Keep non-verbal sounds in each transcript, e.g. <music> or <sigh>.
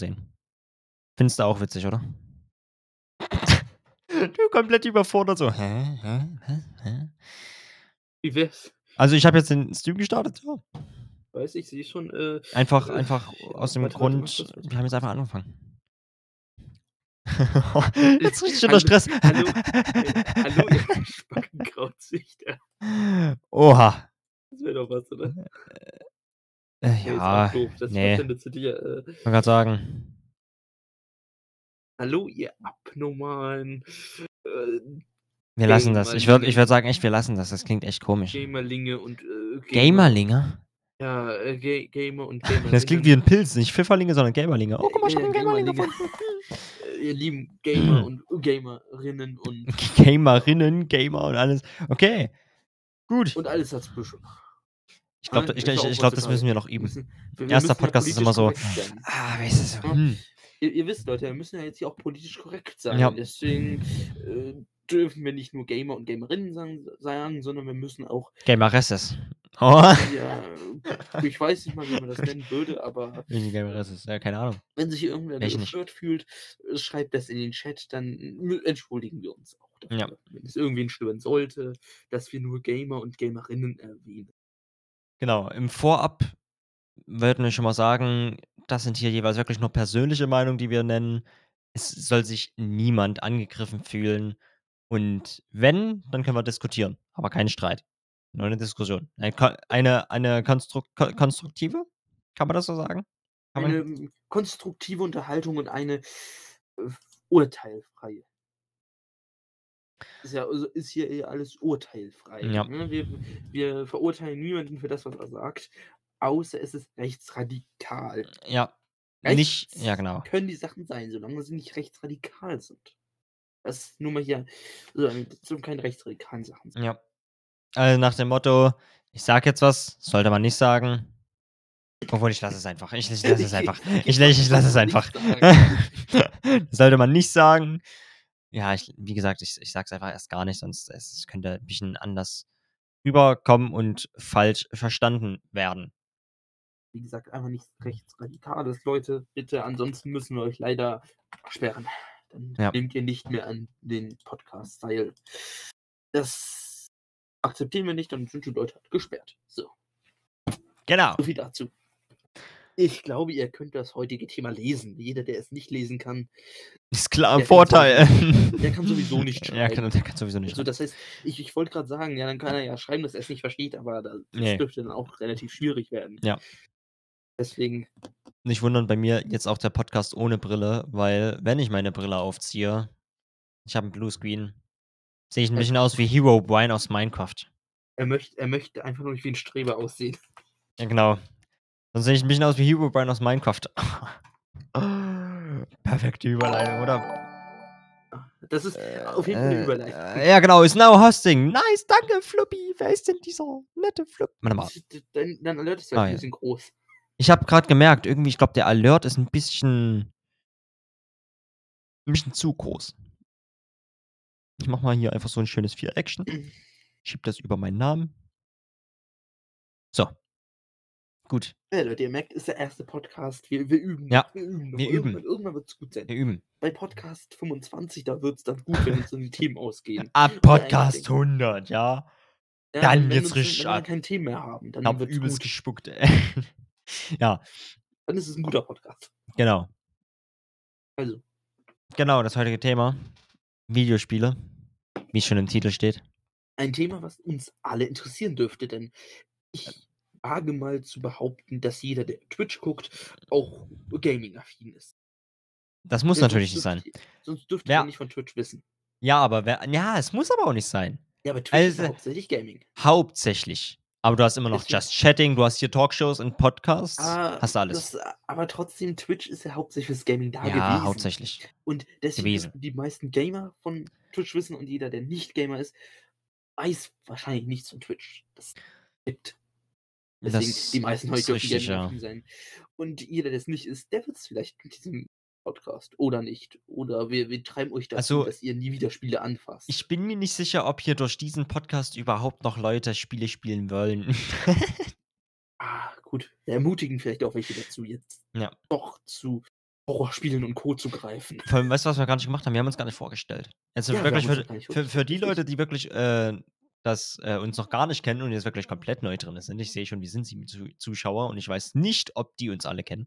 sehen. Findest du auch witzig, oder? <laughs> Du komplett überfordert so: „Hä? Hä? Hä? Hä?“ Wie wär's? Also, ich habe jetzt den Stream gestartet, ja. Weiß ich, sehe schon, äh, Einfach äh, einfach aus dem warte, Grund, warte, warte. wir haben jetzt einfach angefangen. Äh, <laughs> Jetzt richtig unter Stress. hallo, <laughs> äh, hallo, ihr Spackenkrautzüchter. Oha. Das wäre doch was, oder? Äh, Ja, ist auch doof. Das ne. verschwendet zu dir, äh Wollte grad sagen. Hallo, ihr Abnormalen. Äh, Wir lassen das. Ich würde ich Gamerlinge. würde sagen, echt, wir lassen das. Das klingt echt komisch. Gamerlinge und, äh, Gamer. Gamerlinge? Ja, äh, Ga Gamer und Das klingt wie 'n Pilz, nicht Pfifferlinge, sondern Gamerlinge. Oh, guck mal, ich habe Äh, 'n Gamerling Gamerlinge. gefunden. Äh, ihr lieben Gamer <laughs> und Gamerinnen und Gamerinnen, Gamer und alles. Okay, gut. und alles dazwischen. Ich glaube, ich ja ich ich glaube, das müssen wir noch üben. müssen wir wir 1. müssen ja Podcast ist immer so: sein. „Ah, weißt du, so, Ne? hm.“ Ihr ihr wisst, Leute, wir müssen ja jetzt hier auch politisch korrekt sein. Ja. Deswegen, äh, dürfen wir nicht nur Gamer und Gamerinnen sagen sagen, sondern wir müssen auch Gameresses. Oh. ja, <laughs> ich weiß nicht mal, wie man das nennen würde, aber Welche Gameresses? Ja, keine Ahnung. wenn sich irgendwer gestört fühlt, äh, schreibt das in den Chat, dann entschuldigen wir uns auch Ja. dafür, wenn es irgendwen stören sollte, dass wir nur Gamer und Gamerinnen erwähnen. Genau, im Vorab wollten wir schon mal sagen, das sind hier jeweils wirklich nur persönliche Meinungen, die wir nennen. Es soll sich niemand angegriffen fühlen und wenn, dann können wir diskutieren, aber kein Streit. Nur 'ne Diskussion. Eine eine konstruk ko konstruktive? Kann man das so sagen? Kann Eine, man hm, konstruktive Unterhaltung und eine, äh, urteilfreie. Ist ja also, ist hier eh alles urteilfrei, Ja. ne? Wir wir verurteilen niemanden für das, was er sagt, außer es ist rechtsradikal. Ja, nicht Rechts ja, genau. können die Sachen sein, solange sie nicht rechtsradikal sind. Das nur mal hier so, das dürfen keine rechtsradikalen Sachen sein. Ja. Also, nach dem Motto: „Ich sage jetzt was, sollte man nicht sagen.“ Obwohl, ich lasse es einfach. Ich ich lasse es einfach. <laughs> Ich la ich lasse es einfach. <laughs> Sollte man nicht sagen. Ja, ich wie gesagt, ich ich sage es einfach erst gar nicht, sonst es könnte 'n bisschen anders rüberkommen und falsch verstanden werden. Wie gesagt, einfach nichts Rechtsradikales, Leute, bitte. Ansonsten müssen wir euch leider sperren. Dann Ja. nehmt ihr nicht mehr an den Podcasts teil. Das akzeptieren wir nicht, dann sind die Leute halt gesperrt. So. Genau. So viel dazu. Ich glaube, ihr könnt das heutige Thema lesen. Jeder, der es nicht lesen kann Ist klar 'n der kann Vorteil. sowieso <laughs> der kann sowieso nicht Ja, schreiben. genau, der kann sowieso nicht Also, schreiben. das heißt, ich ich wollte grad sagen, ja, dann kann er ja schreiben, dass er's nicht versteht, aber da das Ne. dürfte dann auch relativ schwierig werden. Ja. Deswegen Nicht wundern, bei mir jetzt auch der Podcast ohne Brille, weil wenn ich meine Brille aufziehe ich habe 'n Bluescreen, sehe ich 'n Äh bisschen aus wie Herobrine aus Minecraft. Er möcht er möchte einfach nur nicht wie 'n Streber aussehen. Ja, genau. Dann sehe ich 'n bisschen aus wie Herobrine aus Minecraft. <laughs> Perfekte Überleitung, oder? Das ist auf jeden Fall 'ne Äh, Überleitung. äh, ja, genau, ist now hosting. Nice, danke, Fluppy. Wer ist denn dieser nette Flup warte mal. Dein dein Alert ist Ah, vielleicht 'n ja. bisschen groß. Ich habe grad gemerkt, irgendwie, ich glaube, der Alert ist 'n bisschen 'n bisschen zu groß. Ich mache mal hier einfach so 'n schönes Viereckchen. <clears throat> Schiebe das über meinen Namen. So. Gut. Ja, Leute, ihr merkt, ist der 1. Podcast. Wir wir üben Ja, wir üben wir Irgendwann üben. irgendwann wird's gut sein. Wir üben. Bei Podcast 25, da wird's dann gut, wenn uns dann die Themen ausgehen. <laughs> Ab Podcast eindenken. 100, ja. Ja, Dann uns richtig wenn wir ab. kein Thema mehr haben, dann wird's übelst gut. gespuckt, ey. <laughs> Ja. Dann ist es 'n guter Podcast. Genau. Also Genau, das heutige Thema: Videospiele, wie's schon im Titel steht. ein Thema, was uns alle interessieren dürfte, denn ich wage mal zu behaupten, dass jeder, der Twitch guckt, auch gaming-affin ist. Das muss Ja, natürlich nicht sein. sonst dürftet Wer ihr nicht von Twitch wissen. Ja, aber wer ja, es muss aber auch nicht sein. Ja, aber Twitch ist ja Also hauptsächlich Gaming. hauptsächlich. Aber du hast immer noch Deswegen Just Chatting, du hast hier Talkshows und Podcasts. Ah, Hast du alles. das aber trotzdem, Twitch ist ja hauptsächlich fürs Gaming da Ja, gewesen. hauptsächlich. Und deswegen Gewesen. die meisten Gamer von Twitch wissen und jeder, der nicht Gamer ist, weiß wahrscheinlich nichts von Twitch. Das gibt. Deswegen, Das die meisten heute dürfen richtig, ja. sein. Und jeder, der es nicht ist, der wird's vielleicht mit diesem Podcast oder nicht. Oder wir wir treiben euch dazu, Also dass ihr nie wieder Spiele anfasst. Ich bin mir nicht sicher, ob hier durch diesen Podcast überhaupt noch Leute Spiele spielen wollen. <laughs> Ah, gut. Wir ermutigen vielleicht auch welche dazu, jetzt Ja. doch zu Horrorspielen und Co. zu greifen. Vor allem, weißt du, was wir gar nicht gemacht haben? Wir haben uns gar nicht vorgestellt. Also, Ja, wir wirklich für für für die Leute, die wirklich, äh, das äh, uns noch gar nicht kennen und jetzt wirklich komplett neu drin sind. Ich sehe schon, wir sind 7 Zu Zuschauer und ich weiß nicht, ob die uns alle kennen.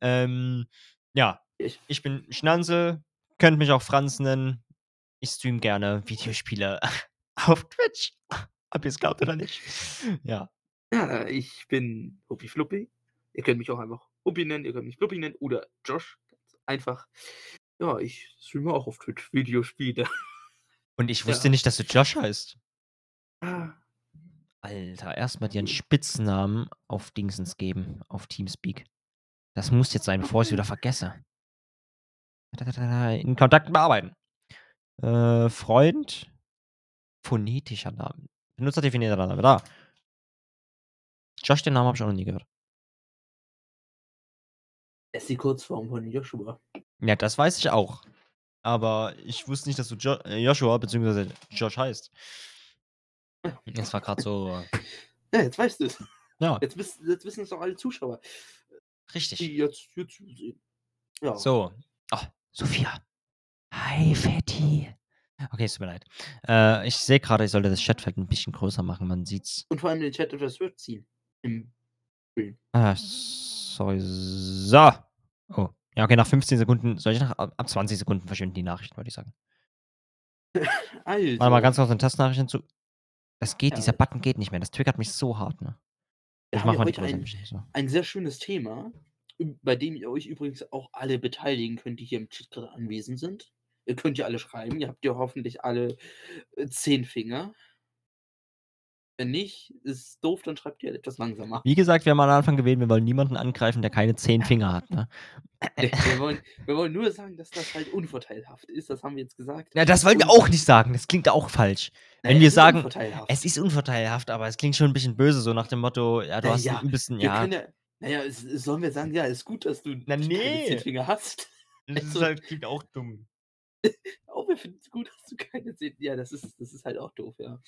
Ähm, ja, Ich ich bin Schnanzel, könnt mich auch Franz nennen. Ich streame gerne Videospiele <laughs> auf Twitch, ob ihr's glaubt oder nicht. Ja. Ja, ich bin Huppi Fluppi. Ihr könnt mich auch einfach Huppi nennen, ihr könnt mich Fluppi nennen oder Josh, ganz einfach. Ja, ich streame auch auf Twitch Videospiele. Und ich <laughs> wusste Ja. nicht, dass du Josh heißt. Ah. Alter, erst mal dir 'n Cool. Spitznamen auf Dingsens geben, auf Teamspeak. Das muss jetzt sein, bevor ich's wieder vergesse. In Kontakten bearbeiten. Äh, Freund, phonetischer Name. Benutzerdefinierter Name, da. Josh, den Namen habe ich auch noch nie gehört. Er ist die Kurzform von Joshua. Ja, das weiß ich auch. Aber ich wusste nicht, dass du Jo äh, Joshua beziehungsweise Josh heißt. Das war grad so Ja, jetzt weißt du's. Ja. Jetzt wiss jetzt wissen's auch alle Zuschauer, Richtig. die jetzt hier zusehen. Ja. So. Oh, Sophia. Hi, Fetti. Okay, es tut mir leid. Äh, ich sehe grade, ich sollte das Chatfeld 'n bisschen größer machen, man sieht's. Und vor allem den Chat etwas höher ziehen im Stream. Ah, sorry. So. Oh, ja, okay, nach 15 Sekunden soll ich nach ab ab 20 Sekunden verschwinden die Nachrichten, würde ich sagen. <laughs> Warte mal Also ganz kurz 'ne Testnachricht hinzu. Das geht, Ja. dieser Button geht nicht mehr. Das triggert mich so hart, ne? Wir Ich haben mache ja mal die heute ein ein bisschen, so. ein sehr schönes Thema, ü bei dem ihr euch übrigens auch alle beteiligen könnt, die hier im Chat grade anwesend sind. Ihr könnt ja alle schreiben. Ihr habt ja hoffentlich alle, äh, 10 Finger. Wenn nicht, ist doof, dann schreibt ihr halt etwas langsamer. Wie gesagt, wir haben am Anfang gewählt, wir wollen niemanden angreifen, der keine 10 <laughs> Finger hat, ne? Wir wollen wir wollen nur sagen, dass das halt unvorteilhaft ist. Das haben wir jetzt gesagt. Ja, das wollen wir auch nicht sagen. Das klingt auch falsch. na Wenn ja, wir es ist sagen, unvorteilhaft. es ist unvorteilhaft, aber es klingt schon 'n bisschen böse, so nach dem Motto: „Ja, du Na hast ja, übelsten“ wir ja. ja na ja, s sollen wir sagen: „Ja, ist gut, dass du Na, keine 10 ne. Finger hast?“ <laughs> Das ist Also halt klingt auch dumm. <laughs> Oh, wir finden's gut, dass du keine 10 ja, das ist das ist halt auch doof, ja.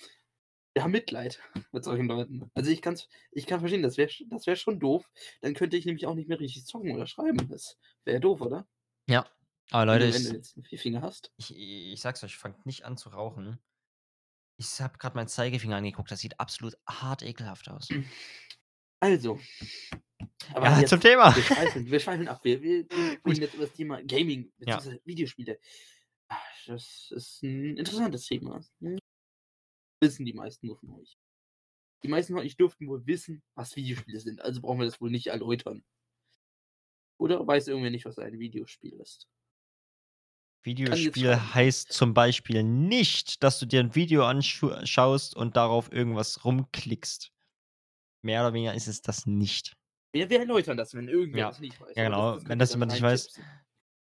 Wir haben Mitleid <laughs> mit solchen Leuten. Also, ich kann's ich kann verstehen, das wäre das wäre schon doof. Dann könnte ich nämlich auch nicht mehr richtig zocken oder schreiben. Das wäre doof, oder? Ja, aber Wenn Leute, du wenn du jetzt 4 Finger hast. ich ich sage es euch, fangt nicht an zu rauchen. Ich habe grad meinen Zeigefinger angeguckt, das sieht absolut hart ekelhaft aus. Also. Aber Ja, jetzt zum Thema. wir schweifeln wir schweifeln ab. Wir wir wir <laughs> reden jetzt über das Thema Gaming Ja. beziehungsweise Videospiele. Das ist 'n interessantes Thema? Wissen die meisten nur von euch. Die meisten von euch dürften wohl wissen, was Videospiele sind, also brauchen wir das wohl nicht erläutern. Oder weiß irgendwer nicht, was ein Videospiel ist? Videospiel heißt zum Beispiel nicht, dass du dir 'n Video anschu schaust und darauf irgendwas rumklickst. Mehr oder weniger ist es das nicht. Wir wir erläutern das, wenn irgendwer Ja, das nicht weiß. ja genau. das das Wenn das jemand nicht weiß.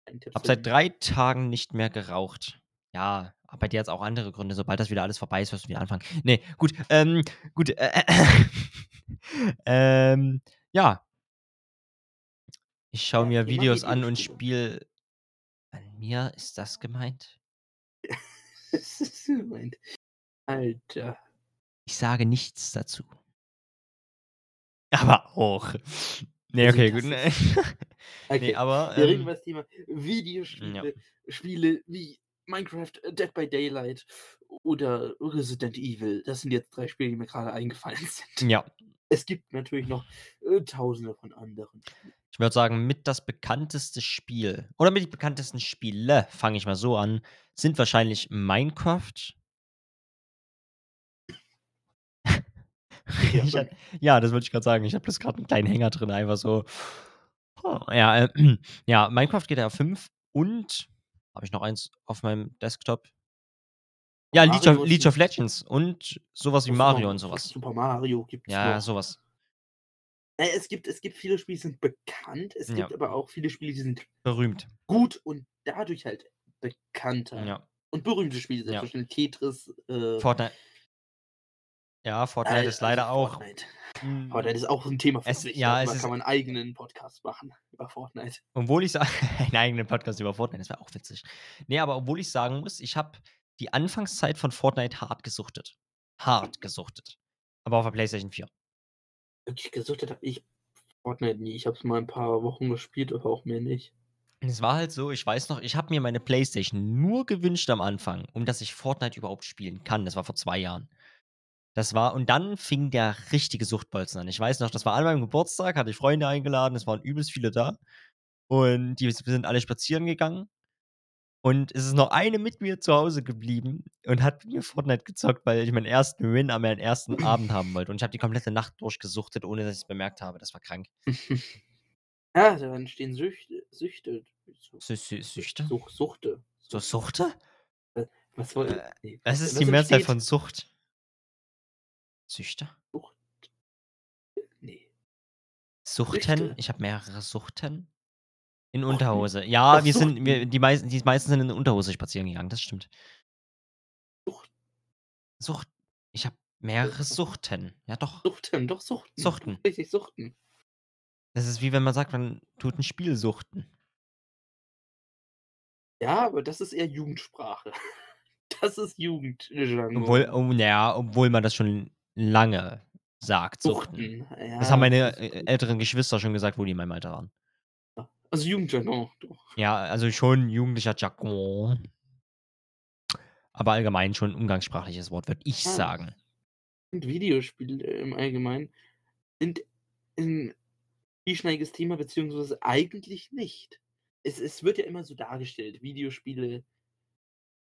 Reintipsen. Habe seit 3 Tagen nicht mehr geraucht. Ja, aber bei dir hat's auch andere Gründe. Sobald das wieder alles vorbei ist, wirst du wieder anfangen. Ne, gut, ähm, gut, äh, <laughs> ähm, ja. Ich schaue Ja, mir Videos an und spiele an mir ist das gemeint? <laughs> Das ist gemeint. Alter. Ich sage nichts dazu. Aber auch. Ne, Also, okay, gut, ne. ist Ne, <laughs> okay, aber, wir reden ähm über das Thema Videospiele, Ja. Spiele wie Minecraft, äh, Dead by Daylight oder Resident Evil. Das sind jetzt 3 Spiele, die mir grade eingefallen <laughs> sind. Ja. Es gibt natürlich noch, äh, Tausende von anderen. Ich würde sagen, mit das bekannteste Spiel oder mit die bekanntesten Spiele, fange ich mal so an, sind wahrscheinlich Minecraft. GTA <laughs> Ich ha 5. ja, das wollte ich grad sagen. Ich habe bloß grad 'n kleinen Hänger drin, einfach so. Ja, äh, <clears throat> ja, Minecraft, GTA 5 und habe ich noch eins auf meinem Desktop? Ja, League Mario of League of Legends und so was wie Mario und so was. Super Mario gibt's Ja, noch. so was. Äh, es gibt es gibt viele Spiele, die sind bekannt. Es Ja. gibt aber auch viele Spiele, die sind Berühmt. gut und dadurch halt bekannter. Ja. Und berühmte Spiele, Ja. selbstverständlich Tetris, äh Fortnite. Ja, Fortnite Al ist leider also auch Fortnite. hm, Fortnite ist auch 'n Thema für es sich. ja, es Darüber ist kann man 'n eigenen Podcast machen über Fortnite. Obwohl ich sa <laughs> einen eigenen Podcast über Fortnite, das wäre auch witzig. Ne, aber obwohl ich sagen muss, ich habe die Anfangszeit von Fortnite hart gesuchtet. Hart gesuchtet. Aber auf der PlayStation 4. Wirklich gesuchtet habe ich Fortnite nie. Ich habe es mal 'n paar Wochen gespielt, aber auch mehr nicht. Es war halt so, ich weiß noch, ich habe mir meine Playstation nur gewünscht am Anfang, um dass ich Fortnite überhaupt spielen kann. Das war vor 2 Jahren. Das war und dann fing der richtige Suchtbolzen an. Ich weiß noch, das war an meinem Geburtstag, hatte ich Freunde eingeladen, es waren übelst viele da und die sind alle spazieren gegangen und es ist noch eine mit mir zu Hause geblieben und hat mit mir Fortnite gezockt, weil ich meinen ersten Win an meinen ersten Abend haben wollte und ich habe die komplette Nacht durchgesuchtet, ohne dass ich's bemerkt habe. Das war krank. <laughs> Ja, da entstehen Süchte Süchte. Sü Sü Süchte? Such Suchte. So Suchte? Äh, was soll Äh, ne, was was ist die Mehrzahl von Sucht? Süchte? Sucht. Ne. Suchten? Süchte. Ich habe mehrere Suchten? In Suchten. Unterhose. Ja, wir sind wir Suchten. die meisten die meisten sind in Unterhose spazieren gegangen, das stimmt. Sucht. Sucht ich habe Äh, mehrere Sucht. Suchten. Ja doch. Suchten, doch Suchten. Suchten. Richtig, Suchten. Das ist wie wenn man sagt, man tut 'n Spiel suchten. Ja, aber das ist eher Jugendsprache. <laughs> Das ist Obwohl Jugendjargon. oh, na ja, obwohl man das schon lange sagt, suchten. Suchten, Das haben ja, meine, äh, älteren Geschwister schon gesagt, wo die in meinem Alter waren. Ja, also Jugendjargon, doch. Ja, also schon jugendlicher Jargon. Aber allgemein schon umgangssprachliches Wort, würde ich Ja. sagen. Und Videospiele im Allgemeinen sind 'n zwieschneidiges Thema, beziehungsweise eigentlich nicht. Es es wird ja immer so dargestellt, Videospiele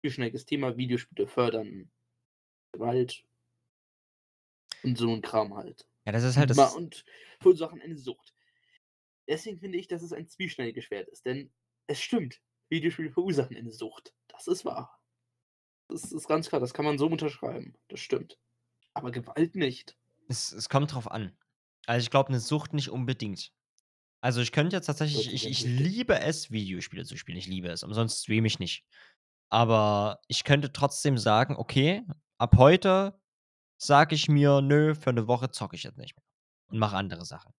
zwieschneidiges Thema, Videospiele fördern Gewalt und so 'n Kram halt. Ja, das ist halt das und verursachen eine Sucht. Deswegen finde ich, dass es ein zwieschneidiges Schwert ist, denn es stimmt, Videospiele verursachen eine Sucht. Das ist wahr. Das ist ganz klar, das kann man so unterschreiben. Das stimmt. Aber Gewalt nicht. Es es kommt drauf an. Also, ich glaube, 'ne Sucht nicht unbedingt. Also, ich könnte jetzt tatsächlich ich ich liebe es, Videospiele zu spielen. Ich liebe es, umsonst streame ich nicht. Aber ich könnte trotzdem sagen: „Okay, ab heute sage ich mir: ‚Nö, für 'ne Woche zocke ich jetzt nicht mehr und mache andere Sachen.'“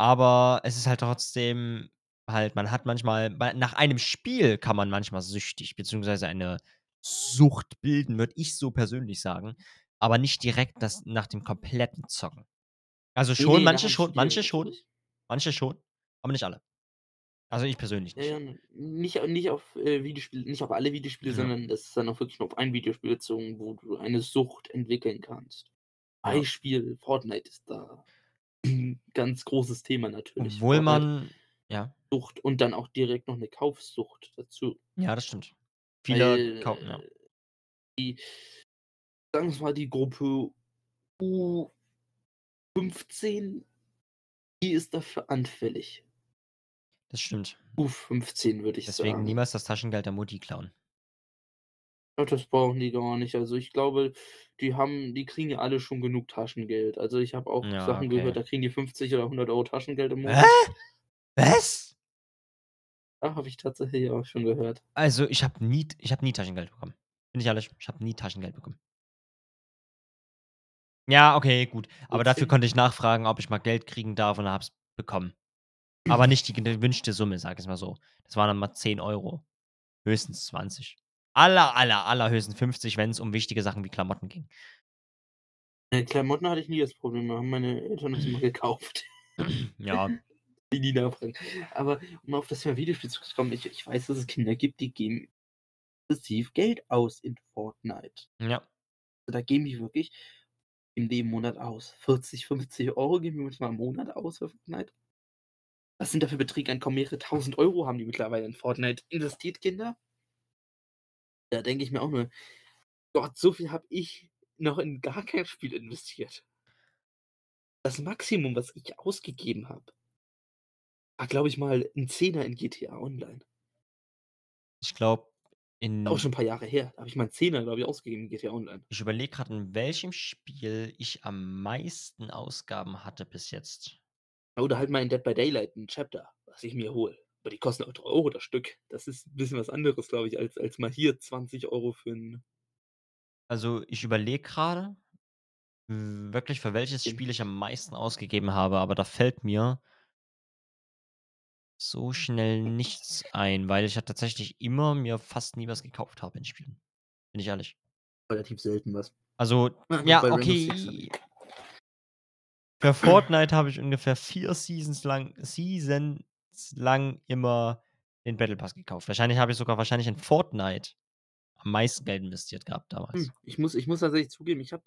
Aber es ist halt trotzdem halt man hat manchmal nach einem Spiel kann man manchmal süchtig beziehungsweise eine Sucht bilden, würde ich so persönlich sagen, aber nicht direkt das nach dem kompletten Zocken. Also, Ne, schon, ne, nach manche schon manche schon, manche schon, aber nicht alle. Also, ich persönlich Ja, nicht. ja, n nicht nicht auf, äh, Videospiele nicht auf alle Videospiele, Ja. sondern das ist dann auch wirklich nur auf ein Videospiel bezogen, wo du eine Sucht entwickeln kannst. Ja. Beispiel: Fortnite ist da 'n <clears throat> ganz großes Thema natürlich. Obwohl Fortnite man ja? Sucht und dann auch direkt noch 'ne Kaufsucht dazu. Ja, das stimmt. Viele kau ja. Weil die sagen wir's mal, die Gruppe U15, die ist dafür anfällig. Das stimmt. U15, würde ich Deswegen sagen. niemals das Taschengeld der Mutti klauen. Ja, das brauchen die gar nicht. Also, ich glaube, die haben die kriegen ja alle schon genug Taschengeld. Also, ich habe auch Ja, Sachen okay. gehört, da kriegen die 50 oder 100 € Taschengeld im Hä? Monat. Was? Ja, habe ich tatsächlich auch schon gehört. Also, ich habe nie ich habe nie Taschengeld bekommen. Bin ich ehrlich, ich habe nie Taschengeld bekommen. Ja, okay, gut. Aber dafür 14? konnte ich nachfragen, ob ich mal Geld kriegen darf und habe es bekommen. Aber nicht die gewünschte Summe, sage ich's mal so. Das waren dann mal 10 €, höchstens 20. Aller, aller, allerhöchstens 50, wenn's um wichtige Sachen wie Klamotten ging. Äh, Klamotten hatte ich nie das Problem, da haben meine Eltern das immer gekauft. Ja. <laughs> Die nie nachfragen. Aber um auf das Thema Videospiel zurückzukommen, ich ich weiß, dass es Kinder gibt, die geben massiv Geld aus in Fortnite. Ja. Da geben die wirklich die im Monat aus 40, 50 € geben die manchmal im Monat aus für Fortnite. Was sind da für Beträge, mehrere 1.000 € haben die mittlerweile in Fortnite investiert, Kinder. Da denke ich mir auch nur: „Gott, so viel habe ich noch in gar kein Spiel investiert.“ Das Maximum, was ich ausgegeben habe war, glaube ich mal 'n Zehner in GTA Online. Ich glaube, Auch in schon 'n paar Jahre her. Da habe ich mal 'n Zehner, glaube ich, ausgegeben in GTA Online. Ich überlege grad, in welchem Spiel ich am meisten Ausgaben hatte bis jetzt. Oder halt mal in Dead by Daylight 'n Chapter, was ich mir hole. Aber die kosten auch 3 € das Stück. Das ist 'n bisschen was anderes, glaube ich, als als mal hier 20 € für 'n Also, ich überlege grade, w wirklich, für welches Skin. Spiel ich am meisten ausgegeben habe, aber da fällt mir so schnell nichts ein, weil ich ja tatsächlich immer mir fast nie was gekauft habe in Spielen. Bin ich ehrlich. Relativ selten was. Also, Ja, ja, bei. Für Fortnite habe ich ungefähr 4 Seasons lang Season bislang immer den Battle Pass gekauft. Wahrscheinlich habe ich sogar wahrscheinlich in Fortnite am meisten Geld investiert gehabt damals. Hm, ich muss ich muss tatsächlich zugeben, ich habe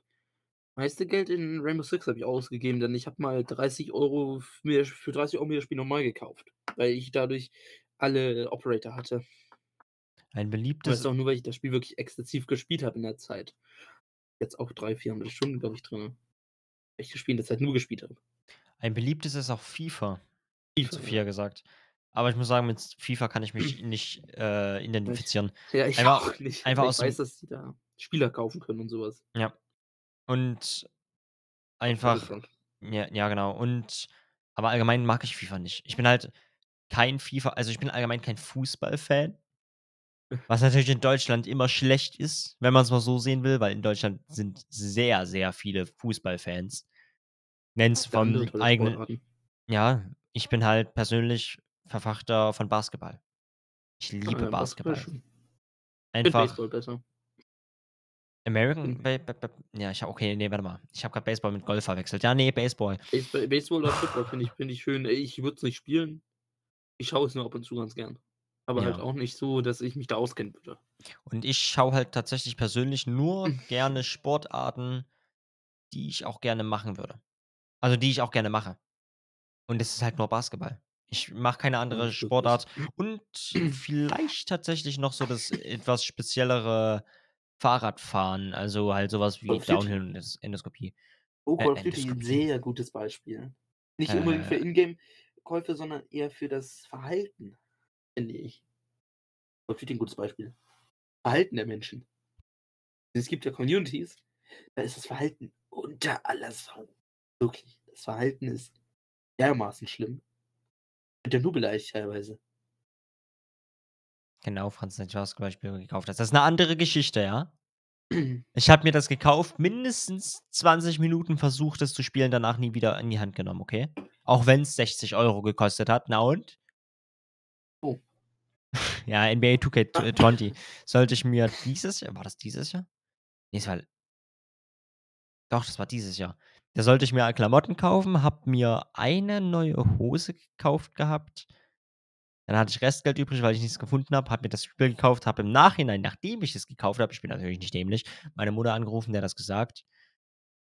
meiste Geld in Rainbow Six habe ich ausgegeben, denn ich habe mal 30 € f mir für 30 € mir das Spiel normal gekauft, weil ich dadurch alle Operator hatte. Ein beliebtes du auch nur, weil ich das Spiel wirklich exzessiv gespielt habe in der Zeit. Jetzt auch 300, 400 Stunden, glaube ich, drin. Ich das Spiel in der Zeit nur gespielt habe. ein beliebtes ist auch FIFA, FIFA, ja. Sophia gesagt. Aber ich muss sagen, mit FIFA kann ich mich <clears throat> nicht, äh, identifizieren. <laughs> ja, ich Einfach auch nicht, einfach ich aus weiß, dass die da Spieler kaufen können und so was. Ja. Und einfach ja, ja, genau. Und aber allgemein mag ich FIFA nicht. Ich bin halt kein FIFA also, ich bin allgemein kein Fußballfan. Was natürlich in Deutschland immer schlecht ist, wenn man's mal so sehen will, weil in Deutschland sind sehr, sehr viele Fußballfans. Nenn's tolle eigenen Sportarten. ja, ich bin halt persönlich Verfechter von Basketball. Ich liebe ja, Basketball Basketball. Einfach Baseball besser. American Hm. Ba Ba Ba ja, ich habe okay, ne, warte mal. Ich habe grad Baseball mit Golf verwechselt. Ja, ne, Baseball. Baseba Baseball oder Football finde ich finde ich schön. Ich würde es nicht spielen. Ich schaue es nur ab und zu ganz gern. Aber halt Ja. auch nicht so, dass ich mich da auskennen würde. Und ich schaue halt tatsächlich persönlich nur <laughs> gerne Sportarten, die ich auch gerne machen würde. Also, die ich auch gerne mache. Und das ist halt nur Basketball. Ich mache keine andere. Sportart und vielleicht tatsächlich noch so das etwas speziellere Fahrradfahren, also, halt so was Call wie Duty. Downhill und Endos Endoskopie. Oh, Äh, Call of Duty, 'n Endoskopie? sehr gutes Beispiel. Nicht unbedingt für Äh. Ingame-Käufe, sondern eher für das Verhalten, finde ich. Call of Duty 'n gutes Beispiel. Verhalten der Menschen. Es gibt ja Communities, da ist das Verhalten unter aller Sau. Wirklich. Das Verhalten ist dermaßen schlimm. Wird ja nur beleidigt teilweise. Genau, Franz, seit du das Beispiel gekauft hast. Das ist 'ne andere Geschichte, ja? <clears throat> Ich habe mir das gekauft, mindestens 20 Minuten versucht, das zu spielen, danach nie wieder in die Hand genommen, okay? Auch wenn's 60 € gekostet hat. Na und? Oh. <laughs> Ja, NBA 2K <laughs> tw 20 sollte ich mir dieses Jahr war das dieses Jahr? Ne, es war Doch, das war dieses Jahr. Da sollte ich mir Klamotten kaufen, habe mir eine neue Hose gekauft gehabt. Dann hatte ich Restgeld übrig, weil ich nichts gefunden habe, habe mir das Spiel gekauft, habe im Nachhinein, nachdem ich es gekauft habe ich bin natürlich nicht dämlich, meine Mutter angerufen, der das gesagt.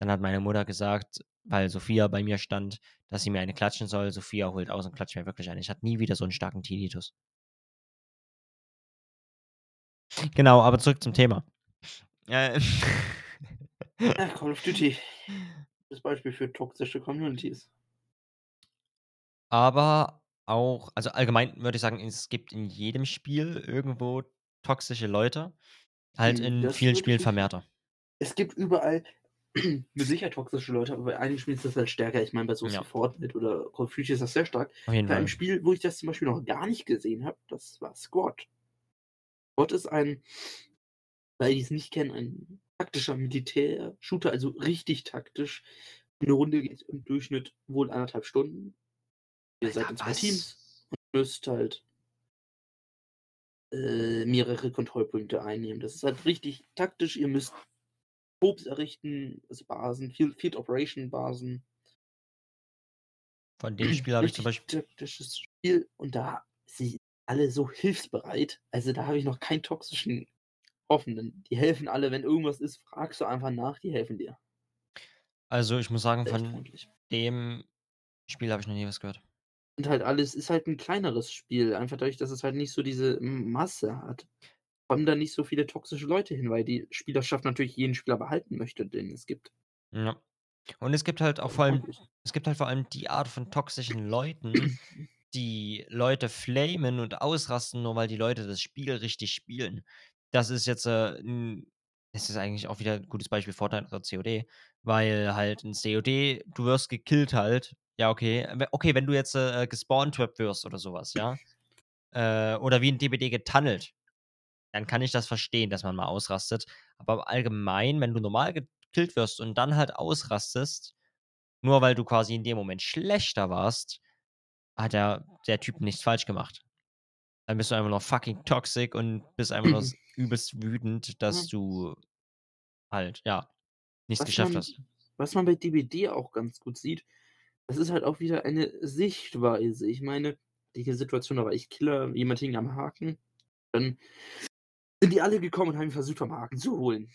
Dann hat meine Mutter gesagt, weil Sophia bei mir stand, dass sie mir eine klatschen soll. Sophia holt aus und klatscht mir wirklich eine. Ich hatte nie wieder so 'n starken Tinnitus. Genau, aber zurück zum Thema. Äh Call of Duty. Das Beispiel für toxische Communities. Aber auch also, allgemein würde ich sagen, es gibt in jedem Spiel irgendwo toxische Leute, halt Hm, in das vielen Spielen vermehrter. Es gibt überall <clears throat> mit Sicherheit toxische Leute, aber bei einigen Spielen ist das halt stärker. Ich meine, bei so Ja. Fortnite oder Call of Duty ist das sehr stark. Bei einem Fall. Spiel, wo ich das zum Beispiel noch gar nicht gesehen habe, das war Squad. Squad ist ein weil die's nicht kennen, ein taktischer Militär-Shooter, also richtig taktisch. 'Ne Runde geht im Durchschnitt wohl 1 1/2 Stunden. Ihr seid Alter, in 2 was? Teams und müsst halt äh, mehrere Kontrollpunkte einnehmen. Das ist halt richtig taktisch. Ihr müsst Hubs errichten, also Basen, Field Operation Basen. Von dem Spiel <clears throat> habe ich zum Richtig Beispiel taktisches Spiel und da sind alle so hilfsbereit. Also, da habe ich noch keinen toxischen Offenen. Die helfen alle, wenn irgendwas ist, fragst du einfach nach, die helfen dir. Also, ich muss sagen, Echt von freundlich. dem Spiel habe ich noch nie was gehört. Und halt alles ist halt 'n kleineres Spiel, einfach dadurch, dass es halt nicht so diese Masse hat. Kommen da nicht so viele toxische Leute hin, weil die Spielerschaft natürlich jeden Spieler behalten möchte, den es gibt. Ja. Und es gibt halt auch vor allem es gibt halt vor allem die Art von toxischen Leuten, <clears throat> die Leute flamen und ausrasten, nur weil die Leute das Spiel richtig spielen. Das ist jetzt, äh, 'n das ist eigentlich auch wieder 'n gutes Beispiel Fortnite oder COD, weil halt in COD du wirst gekillt halt. Ja, okay. Okay, wenn du jetzt, äh, gespawntrapped wirst oder so was, ja? Äh, oder wie in DBD getunnelt, dann kann ich das verstehen, dass man mal ausrastet. Aber allgemein, wenn du normal gekillt wirst und dann halt ausrastest, nur weil du quasi in dem Moment schlechter warst, hat der der Typ nichts falsch gemacht. Dann bist du einfach nur fucking toxic und bist einfach nur s übelst wütend, dass du halt, ja, nichts Was geschafft man hast. was man bei DBD auch ganz gut sieht, das ist halt auch wieder eine Sichtweise. Ich meine, unglückliche Situation, da war ich Killer, jemand hing am Haken. Dann sind die alle gekommen und haben ihn versucht, vom Haken zu holen.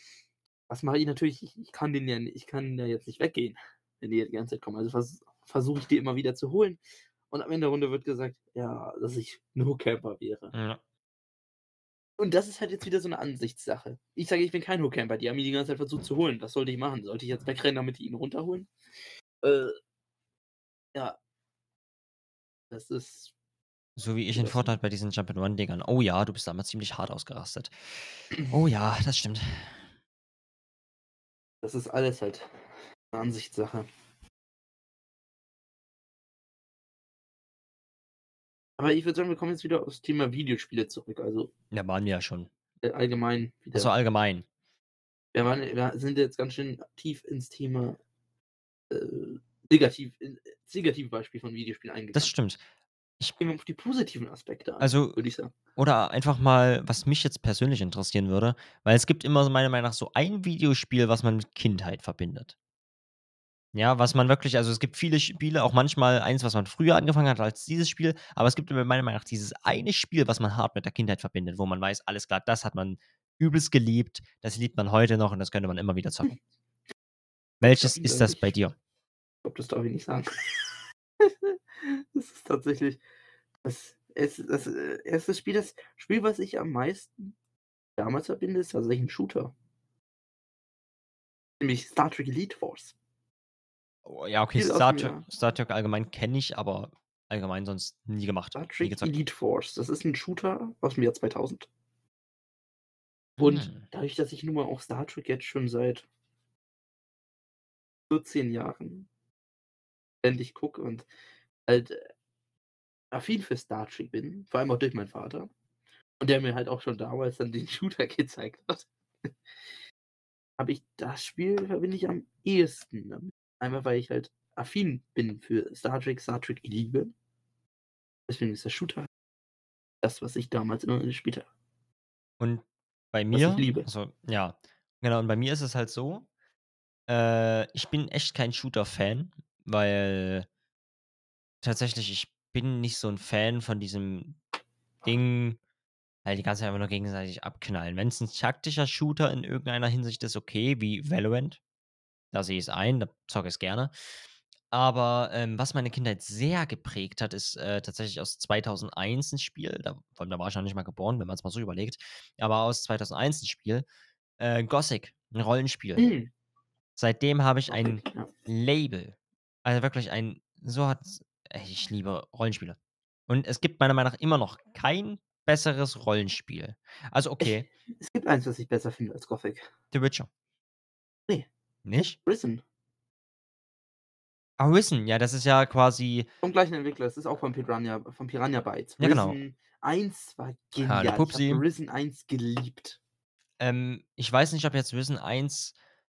Was mache ich natürlich? Ich ich kann den ja ich kann ja jetzt nicht weggehen, wenn die die ganze Zeit kommen. Also vers versuche ich die immer wieder zu holen und am Ende der Runde wird gesagt, ja, dass ich <laughs> No-Camper wäre. Ja. Und das ist halt jetzt wieder so 'ne Ansichtssache. Ich sage, ich bin kein No-Camper, die haben mich die ganze Zeit versucht zu holen. Was sollte ich machen? Sollte ich jetzt wegrennen, damit die ihn runterholen? Äh ja. Das ist So wie ich in? Fortnite bei diesen Jump and Run Dingern. Oh ja, du bist damals ziemlich hart ausgerastet. <clears throat> Oh ja, das stimmt. Das ist alles halt 'ne Ansichtssache. Aber ich würde sagen, wir kommen jetzt wieder aufs Thema Videospiele zurück, also Ja, waren wir ja schon. äh, allgemein wieder. allgemein. Wir waren wir sind jetzt ganz schön tief ins Thema, äh, negativ in ins Negativbeispiel von Videospielen Das eingegangen. stimmt. Ich wir auf die positiven Aspekte ein, Also würde ich sagen. oder einfach mal, was mich jetzt persönlich interessieren würde, weil es gibt immer so meiner Meinung nach so ein Videospiel, was man mit Kindheit verbindet. Ja, was man wirklich also, es gibt viele Spiele, auch manchmal eins, was man früher angefangen hat als dieses Spiel, aber es gibt meiner Meinung nach dieses eine Spiel, was man hart mit der Kindheit verbindet, wo man weiß, alles klar, das hat man übelst geliebt, das liebt man heute noch und das könnte man immer wieder zocken. <laughs> Welches ist das bei dir? Ich glaube, das darf ich nicht sagen. <laughs> Das ist tatsächlich das es das, äh, erste Spiel das Spiel, was ich am meisten damals verbinde, ist tatsächlich 'n Shooter. Nämlich Star Trek Elite Force. Oh ja, okay, aus Star dem Trek Star Trek allgemein kenne ich, aber allgemein sonst nie gemacht, Star Trek gezockt. Elite Force. Das ist 'n Shooter aus'm Jahr 2000. Und Hm. dadurch, dass ich nun mal auch Star Trek jetzt schon seit 14 Jahren ständig gucke und halt, äh, affin für Star Trek bin, vor allem auch durch meinen Vater und der mir halt auch schon damals dann den <laughs> Shooter gezeigt hat <laughs> habe ich das Spiel verbinde ich am ehesten damit. Einfach, weil ich halt affin bin für Star Trek, Star Trek liebe. Deswegen ist der Shooter das, was ich damals immer gespielt habe. Und bei Was ich mir liebe. also, ja, genau, und bei mir ist es halt so, äh, ich bin echt kein Shooter-Fan, weil tatsächlich, ich bin nicht so 'n Fan von diesem Ding, halt die ganze Zeit einfach nur gegenseitig abknallen. Wenn's 'n taktischer Shooter in irgendeiner Hinsicht ist, okay, wie Valorant, da sehe ich's ein, da zocke ich's gerne. Aber, ähm, was meine Kindheit sehr geprägt hat, ist, äh, tatsächlich aus 2001 'n Spiel, da vor allem da war ich noch nicht mal geboren, wenn man's mal so überlegt, aber aus 2001 'n Spiel, äh, Gothic, 'n Rollenspiel. Mhm. Seitdem habe ich ein. Label. Also, wirklich ein so hat's ey, ich liebe Rollenspiele. Und es gibt meiner Meinung nach immer noch kein besseres Rollenspiel. Also, Ich okay es gibt eins, was ich besser finde als Gothic. The Witcher. Ne. Nicht? Risen. Ah, Risen, ja, das ist ja quasi Vom gleichen Entwickler, das ist auch von Piranha von Piranha Bytes. Ja, genau. Risen 1 war genial. Ich Pupsi. habe Risen 1 geliebt. Ähm, ich weiß nicht, ob jetzt Risen 1,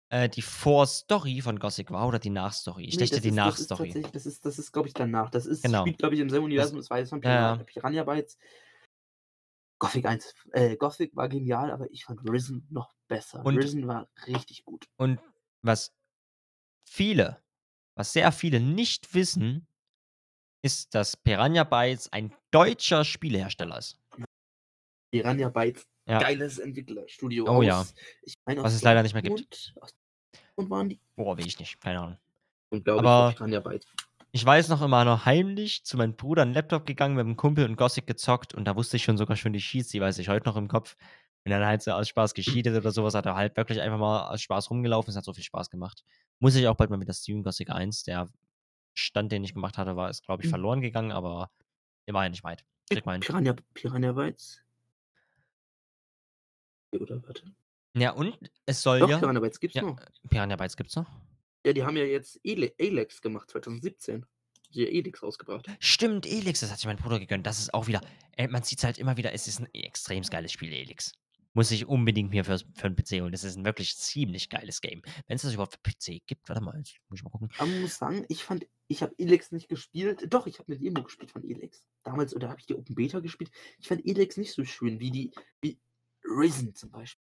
äh, die Vorstory von Gothic war oder die Nachstory. Ich Ne, dachte, das die ist das ist Nachstory. das ist das ist, glaube ich, danach. Das ist Genau. spielt, glaube ich, im selben Das Universum, das war jetzt von ja, Pira ja. Piranha Bytes. Gothic 1 äh, Gothic war genial, aber ich fand Risen noch besser. Und Risen war richtig gut. und was viele was sehr viele nicht wissen, ist, dass Piranha Bytes ein deutscher Spielehersteller ist. Piranha Bytes, Ja. geiles Entwicklerstudio Oh ja. aus ich meine Was es leider nicht mehr gibt. Dortmund waren die. Boah, weiß ich nicht, keine Ahnung. Und glaube ich, Aber war Piranha Bytes. ich weiß noch immer noch heimlich zu meinem Bruder 'n Laptop gegangen mit 'm Kumpel und Gothic gezockt und da wusste ich schon sogar schon die Cheats, die weiß ich heute noch im Kopf. Und dann halt so aus Spaß gecheatet oder so was, hat er halt wirklich einfach mal aus Spaß rumgelaufen. Es hat so viel Spaß gemacht. Muss ich auch bald mal wieder streamen, Gothic 1. Der Stand, den ich gemacht hatte, war ist, glaube ich, Mhm. verloren gegangen, aber immerhin nicht weit. Kriegt man hin. Piranha Piranha Bytes. Oder warte. Ja, und es soll Doch, ja Piranha Bytes gibt's ja, noch. Piranha Bytes gibt's noch? Ja, die haben ja jetzt Ele Elex gemacht 2017. Die Elex rausgebracht. Stimmt, Elix, das hat sich mein Bruder gegönnt. Das ist auch wieder äh, man sieht's halt immer wieder, es ist 'n extrem geiles Spiel, Elix. Muss ich unbedingt mir fürs für 'n PC holen. Das ist 'n wirklich ziemlich geiles Game. Wenn's das überhaupt für PC gibt, warte mal, jetzt muss ich mal gucken. Man muss sagen, ich fand ich habe Elex nicht gespielt. Doch, ich habe 'ne Demo gespielt von Elex. Damals oder habe ich die Open Beta gespielt. Ich fand Elex nicht so schön wie die wie Risen zum Beispiel.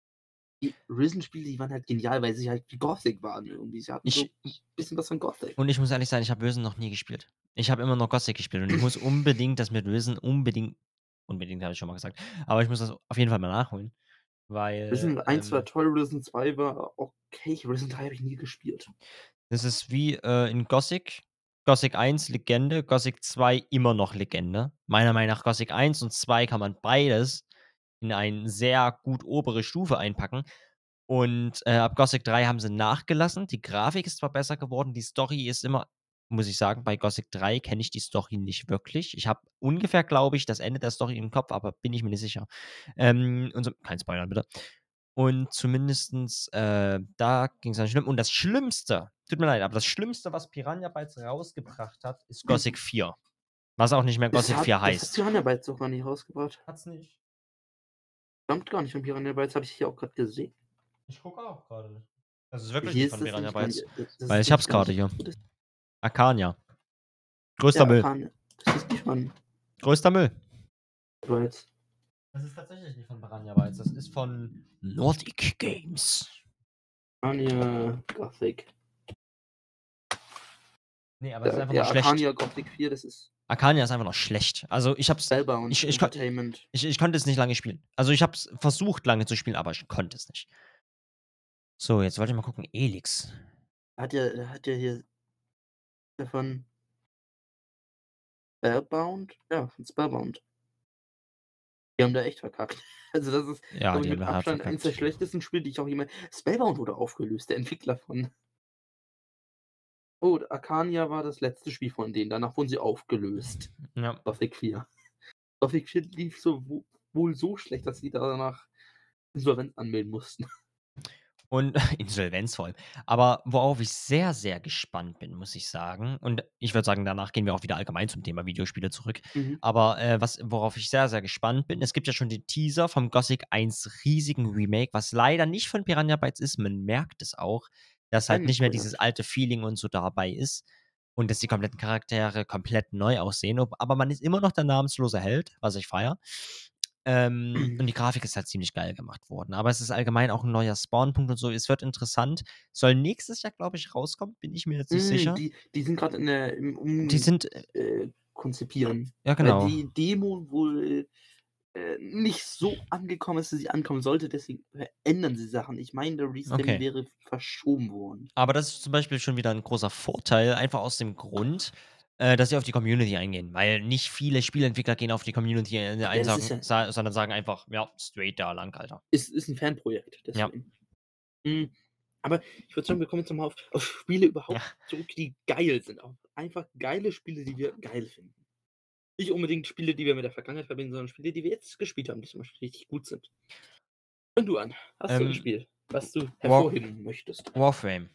Die Risen-Spiele, die waren halt genial, weil sie halt wie Gothic waren irgendwie. Sie hatten so Ich 'n bisschen was von Gothic. Und ich muss ehrlich sein, ich habe Risen noch nie gespielt. Ich habe immer nur Gothic gespielt und ich muss unbedingt das mit Risen unbedingt unbedingt habe ich schon mal gesagt, aber ich muss das auf jeden Fall mal nachholen, weil, Risen 1 war ähm toll, Risen 2 war okay, Risen 3 habe ich nie gespielt. Das ist wie, äh, in Gothic. Gothic 1 Legende, Gothic 2 immer noch Legende. Meiner Meinung nach Gothic 1 und 2 kann man beides in ein sehr gut obere Stufe einpacken. Und, äh, ab Gothic 3 haben sie nachgelassen. Die Grafik ist zwar besser geworden, die Story ist immer muss ich sagen, bei Gothic 3 kenne ich die Story nicht wirklich. Ich habe ungefähr, glaube ich, das Ende der Story im Kopf, aber bin ich mir nicht sicher. Ähm, und so kein Spoilern bitte. Und zumindestens, äh, da ging's dann schlimm. Und das Schlimmste, tut mir leid, aber das Schlimmste, was Piranha Bytes rausgebracht hat, ist Gothic 4. Was auch nicht mehr Gothic hat 4 das hat heißt. Piranha Bytes doch gar nicht rausgebracht. Hat's nicht? Stammt gar nicht von Piranha Bytes, habe ich hier auch grad gesehen. Ich gucke auch nicht. Das ist wirklich Hier nicht von Piranha Bytes, weil ich es grade nicht hier. das Arcania. Größter Ja, Müll. Arcania. Das ist nicht von Größter Müll. Bytes. Das ist tatsächlich nicht von Piranha Bytes, das ist von Nordic Games. Arcania Gothic. Ne, aber das ist einfach ja, nur schlecht. Arcania Gothic 4, das ist Arcania ist einfach noch schlecht. Also, ich habe es Spellbound ich ich Entertainment. ich ich konnte es nicht lange spielen. Also, ich habe es versucht, lange zu spielen, aber ich konnte es nicht. So, jetzt wollte ich mal gucken, Elix. Hat ja hat ja hier davon Spellbound? Ja, von Spellbound. Die haben da echt verkackt. <laughs> Also, das ist, Ja, die ich, haben mit hart Abstand eins der schlechtesten Spiele, die ich auch jemals Spellbound wurde aufgelöst, der Entwickler von Oh, Arcania war das letzte Spiel von denen, danach wurden sie aufgelöst. Ja. Gothic 4. Gothic 4 lief so wo wohl so schlecht, dass sie danach Insolvenz anmelden mussten. Und <laughs> Insolvenz vor allem. Aber worauf ich sehr, sehr gespannt bin, muss ich sagen und ich würde sagen, danach gehen wir auch wieder allgemein zum Thema Videospiele zurück. Mhm. Aber, äh, was worauf ich sehr, sehr gespannt bin, es gibt ja schon den Teaser vom Gothic 1 riesigen Remake, was leider nicht von Piranha Bytes ist. Man merkt es auch, dass halt nicht mehr dieses alte Feeling und so dabei ist und dass die kompletten Charaktere komplett neu aussehen. Aber man ist immer noch der namenslose Held, was ich feiere. Ähm, und die <clears throat> Grafik ist halt ziemlich geil gemacht worden. Aber es ist allgemein auch 'n neuer Spawnpunkt und so. Es wird interessant. Soll nächstes Jahr, glaube ich, rauskommen, bin ich mir jetzt nicht Hm, sicher. die die sind grad in der im Die um sind, äh äh, konzipieren. Ja, Weil genau. die Demo wohl, äh, nicht so angekommen ist, wie sie ankommen sollte, deswegen verändern sie Sachen. Ich meine, der Release-Termin Okay. wäre verschoben worden. Aber das ist zum Beispiel schon wieder 'n großer Vorteil, einfach aus dem Grund, äh, dass sie auf die Community eingehen, weil nicht viele Spieleentwickler gehen auf die Community, äh, ein Ja, das ist sagen, ja sondern sagen einfach: „Ja, straight da lang, Alter.“ Ist ist 'n Fanprojekt, Ja. deswegen. Hm, aber ich würde sagen, wir kommen jetzt noch mal auf auf Spiele überhaupt Ja. zurück, die geil sind. Auf einfach geile Spiele, die wir geil finden. Nicht unbedingt Spiele, die wir mit der Vergangenheit verbinden, sondern Spiele, die wir jetzt gespielt haben, die zum Beispiel richtig gut sind. Fang du an. Hast du 'n Ähm, Spiel, was du War hervorheben möchtest? Warframe.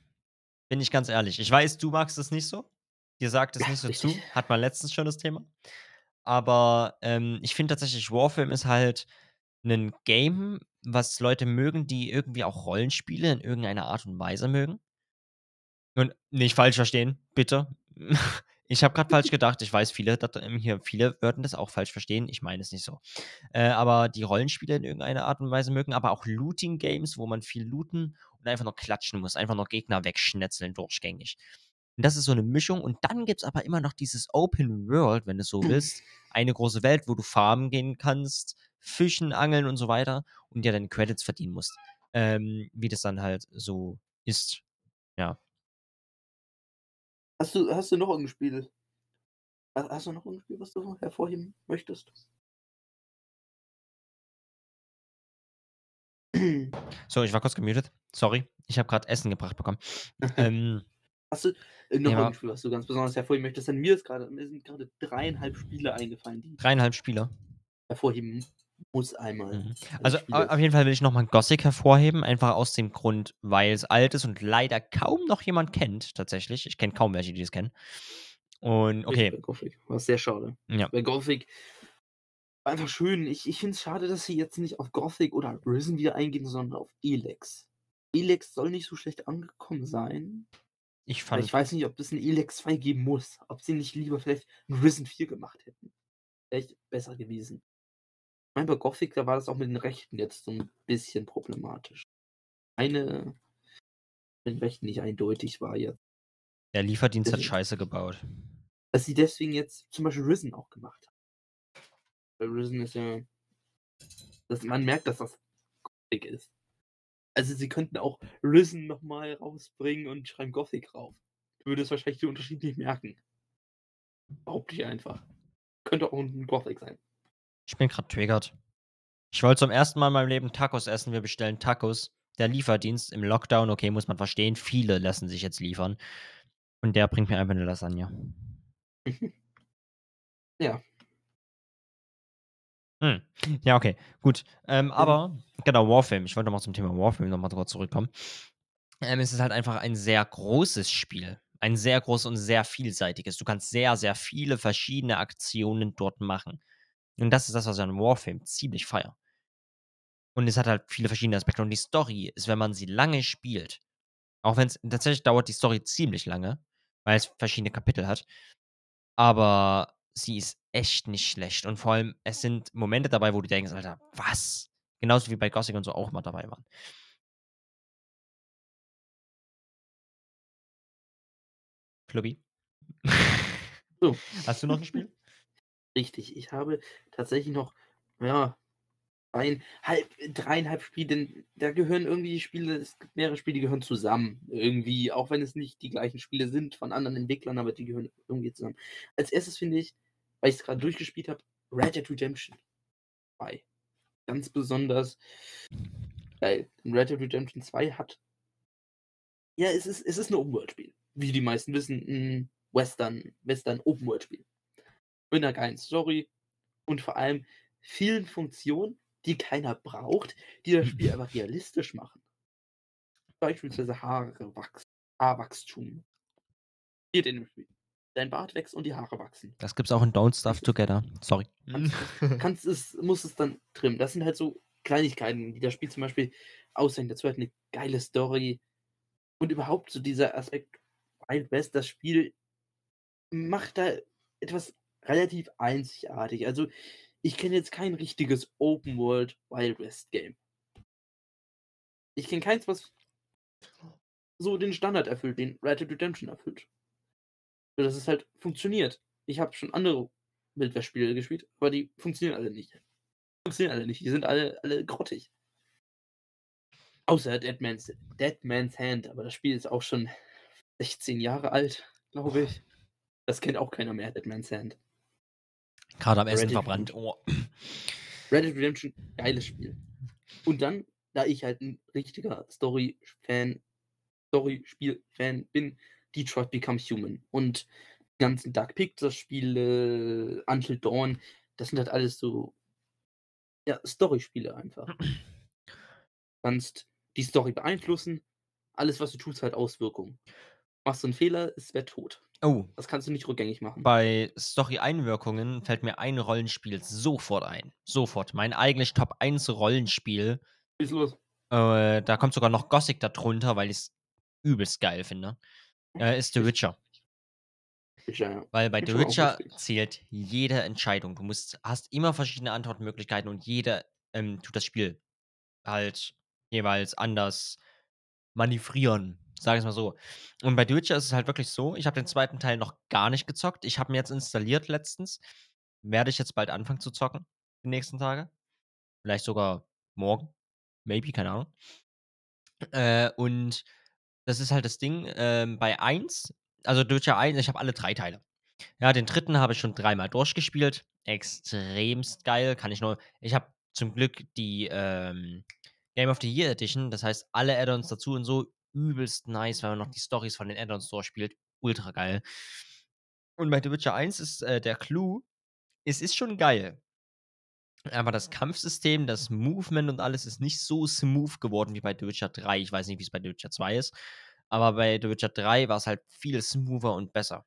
Bin ich ganz ehrlich. Ich weiß, du magst es nicht so. Dir sagt es Ja, nicht so richtig. zu. Hatten wir letztens schon das Thema. Aber, ähm, ich finde tatsächlich, Warframe ist halt 'nen Game, was Leute mögen, die irgendwie auch Rollenspiele in irgendeiner Art und Weise mögen. Und nicht falsch verstehen, bitte. <laughs> Ich habe grad falsch <laughs> gedacht. Ich weiß, viele hier viele würden das auch falsch verstehen. Ich meine es nicht so. Äh, aber die Rollenspiele in irgendeiner Art und Weise mögen, aber auch Looting Games, wo man viel looten und einfach nur klatschen muss, einfach nur Gegner wegschnetzeln durchgängig. Und das ist so 'ne Mischung und dann gibt's aber immer noch dieses Open World, wenn du's so willst, eine große Welt, wo du farmen gehen kannst, fischen, angeln und so weiter und dir deine Credits verdienen musst. Ähm, wie das dann halt so ist. Ja. Hast du hast du noch irgend 'n Spiel ha hast du noch irgend 'n Spiel, was du hervorheben möchtest? So, ich war kurz gemutet. Sorry. Ich habe grad Essen gebracht bekommen. <laughs> Ähm Hast du, äh, noch Ja. Spiel, was du ganz besonders hervorheben möchtest? Denn mir ist grade mir sind grade 3,5 Spiele eingefallen, die 3,5 Spiele? hervorheben muss einmal Mhm. als Also, auf jeden Fall will ich noch mal Gothic hervorheben, einfach aus dem Grund, weil's alt ist und leider kaum noch jemand kennt tatsächlich. Ich kenne kaum welche, die das kennen. Und okay. bei Gothic, was sehr schade. Ja. Bei Gothic einfach schön. Ich ich finde es schade, dass sie jetzt nicht auf Gothic oder Risen wieder eingehen, sondern auf Elex. Elex soll nicht so schlecht angekommen sein. Ich Aber fand ich weiß nicht, ob es 'n Elex 2 geben muss. Ob sie nicht lieber vielleicht 'n Risen 4 gemacht hätten. Echt besser gewesen. Ich meine, bei Gothic, da war das auch mit den Rechten jetzt so 'n bisschen problematisch. Eine wenn recht nicht eindeutig war jetzt. Der Lieferdienst Das hat Scheiße gebaut. dass sie deswegen jetzt zum Beispiel Risen auch gemacht haben. Weil Risen ist ja dass man merkt, dass das Gothic ist. Also, sie könnten auch Risen noch mal rausbringen und schreiben Gothic rauf. Du würdest wahrscheinlich den Unterschied nicht merken. Behaupte ich einfach. Könnte auch 'n Gothic sein. Ich bin grad triggert. Ich wollte zum ersten Mal in meinem Leben Tacos essen. Wir bestellen Tacos. Der Lieferdienst im Lockdown, okay, muss man verstehen. Viele lassen sich jetzt liefern. Und der bringt mir einfach 'ne Lasagne. <laughs> Ja. Hm. Ja, okay, gut. Ähm, aber genau, Warframe. Ich wollte noch mal zum Thema Warframe noch mal drauf zurückkommen. Ähm, es ist halt einfach ein sehr großes Spiel. Ein sehr großes und sehr vielseitiges. Du kannst sehr, sehr viele verschiedene Aktionen dort machen. Und das ist das, was ich an Warframe ziemlich feiere. Und es hat halt viele verschiedene Aspekte. Und die Story ist, wenn man sie lange spielt auch wenn's tatsächlich dauert die Story ziemlich lange, weil es verschiedene Kapitel hat. Aber sie ist echt nicht schlecht. Und vor allem, es sind Momente dabei, wo du denkst: „Alter, was?“ Genauso wie bei Gothic und so auch mal dabei waren. Pluggy? So. <laughs> Hast du noch 'n Spiel? <laughs> Richtig, ich habe tatsächlich noch, ja, 1,5 3,5 Spiele, denn da gehören irgendwie Spiele es gibt mehrere Spiele, die gehören zusammen irgendwie, auch wenn es nicht die gleichen Spiele sind von anderen Entwicklern, aber die gehören irgendwie zusammen. Als Erstes finde ich, weil ich's grad durchgespielt habe, Red Dead Redemption 2. Ganz besonders weil Red Dead Redemption 2 hat ja, es ist es ist 'n Open-World-Spiel, wie die meisten wissen, 'n Western Western Open-World-Spiel. Mit 'ner geilen Story und vor allem vielen Funktionen, die keiner braucht, die das Spiel einfach realistisch machen. Beispielsweise Haare wachs Haarwachstum. Geht in dem Spiel. Dein Bart wächst und die Haare wachsen. Das gibt's auch in Don't es Together. Sorry. kannst es kannst es musst es dann trimmen. Das sind halt so Kleinigkeiten, die das Spiel zum Beispiel auszeichnen. Dazu halt 'ne geile Story und überhaupt so dieser Aspekt Wild West, das Spiel macht da etwas relativ einzigartig. Also, ich kenne jetzt kein richtiges Open-World Wild West Game. Ich kenne keins, was so den Standard erfüllt, den Red Dead Redemption erfüllt. So dass es halt funktioniert. Ich habe schon andere Wild-West-Spiele gespielt, aber die funktionieren alle nicht. Funktionieren alle nicht. Die sind alle alle grottig. Außer Deadman's Deadman's Hand, aber das Spiel ist auch schon 16 Jahre alt, glaube ich. Das kennt auch keiner mehr, Deadman's Hand. Grade am Essen Dead verbrannt. Oh. Red Dead Redemption, geiles Spiel. Und dann, da ich halt 'n richtiger Story-Fan Story-Spiel-Fan bin, Detroit Become Human und die ganzen Dark Pictures-Spiele, Until Dawn, das sind halt alles so ja, Storyspiele einfach. <clears throat> Kannst die Story beeinflussen. Alles, was du tust, hat Auswirkungen. Machst du 'n Fehler, ist wer tot. Oh. Das kannst du nicht rückgängig machen. Bei Story-Einwirkungen fällt mir ein Rollenspiel sofort ein. Sofort. Mein eigentlich Top 1 Rollenspiel. Schieß los. Äh, da kommt sogar noch Gothic da drunter, weil ich's übelst geil finde, äh, ist The Witcher. Witcher, ja. Weil bei The Witcher auch Witcher zählt jede Entscheidung. Du musst hast immer verschiedene Antwortmöglichkeiten und jede, ähm, tut das Spiel halt jeweils anders manövrieren, sagen wir's mal so. Und bei Witcher ist es halt wirklich so, ich habe den 2. Teil noch gar nicht gezockt. Ich habe ihn jetzt installiert letztens. Werde ich jetzt bald anfangen zu zocken, die nächsten Tage. Vielleicht sogar morgen, maybe, keine Ahnung. Äh, und das ist halt das Ding, ähm, bei 1 also Witcher 1 ich habe alle 3 Teile. Ja, den 3. habe ich schon dreimal durchgespielt. Extremst geil, kann ich nur ich habe zum Glück die, ähm, Game of the Year Edition, das heißt, alle Add-ons dazu und so, übelst nice, weil man noch die Storys von den Add-ons durchspielt, ultra geil. Und bei The Witcher 1 ist, äh, der Clou, es ist schon geil. Aber das Kampfsystem, das Movement und alles ist nicht so smooth geworden wie bei The Witcher 3. Ich weiß nicht, wie's bei The Witcher 2 ist, aber bei The Witcher 3 war's halt viel smoother und besser.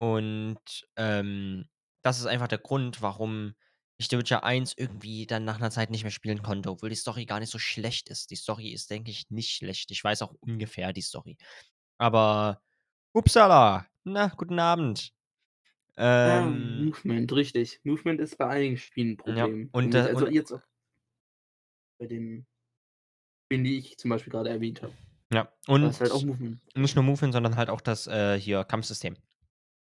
Und, ähm, das ist einfach der Grund, warum ich The Witcher 1 irgendwie dann nach 'ner Zeit nicht mehr spielen konnte, obwohl die Story gar nicht so schlecht ist. Die Story ist, denke ich, nicht schlecht. Ich weiß auch ungefähr die Story. Aber Upsala, na, guten Abend. Ja, Ähm Movement, richtig. Movement ist bei einigen Spielen 'n Ja, Problem für und, äh Also und jetzt auch bei den Den, die ich zum Beispiel grade erwähnt habe. Ja, und halt auch Movement. nicht nur Movement, sondern halt auch das, äh, hier Kampfsystem.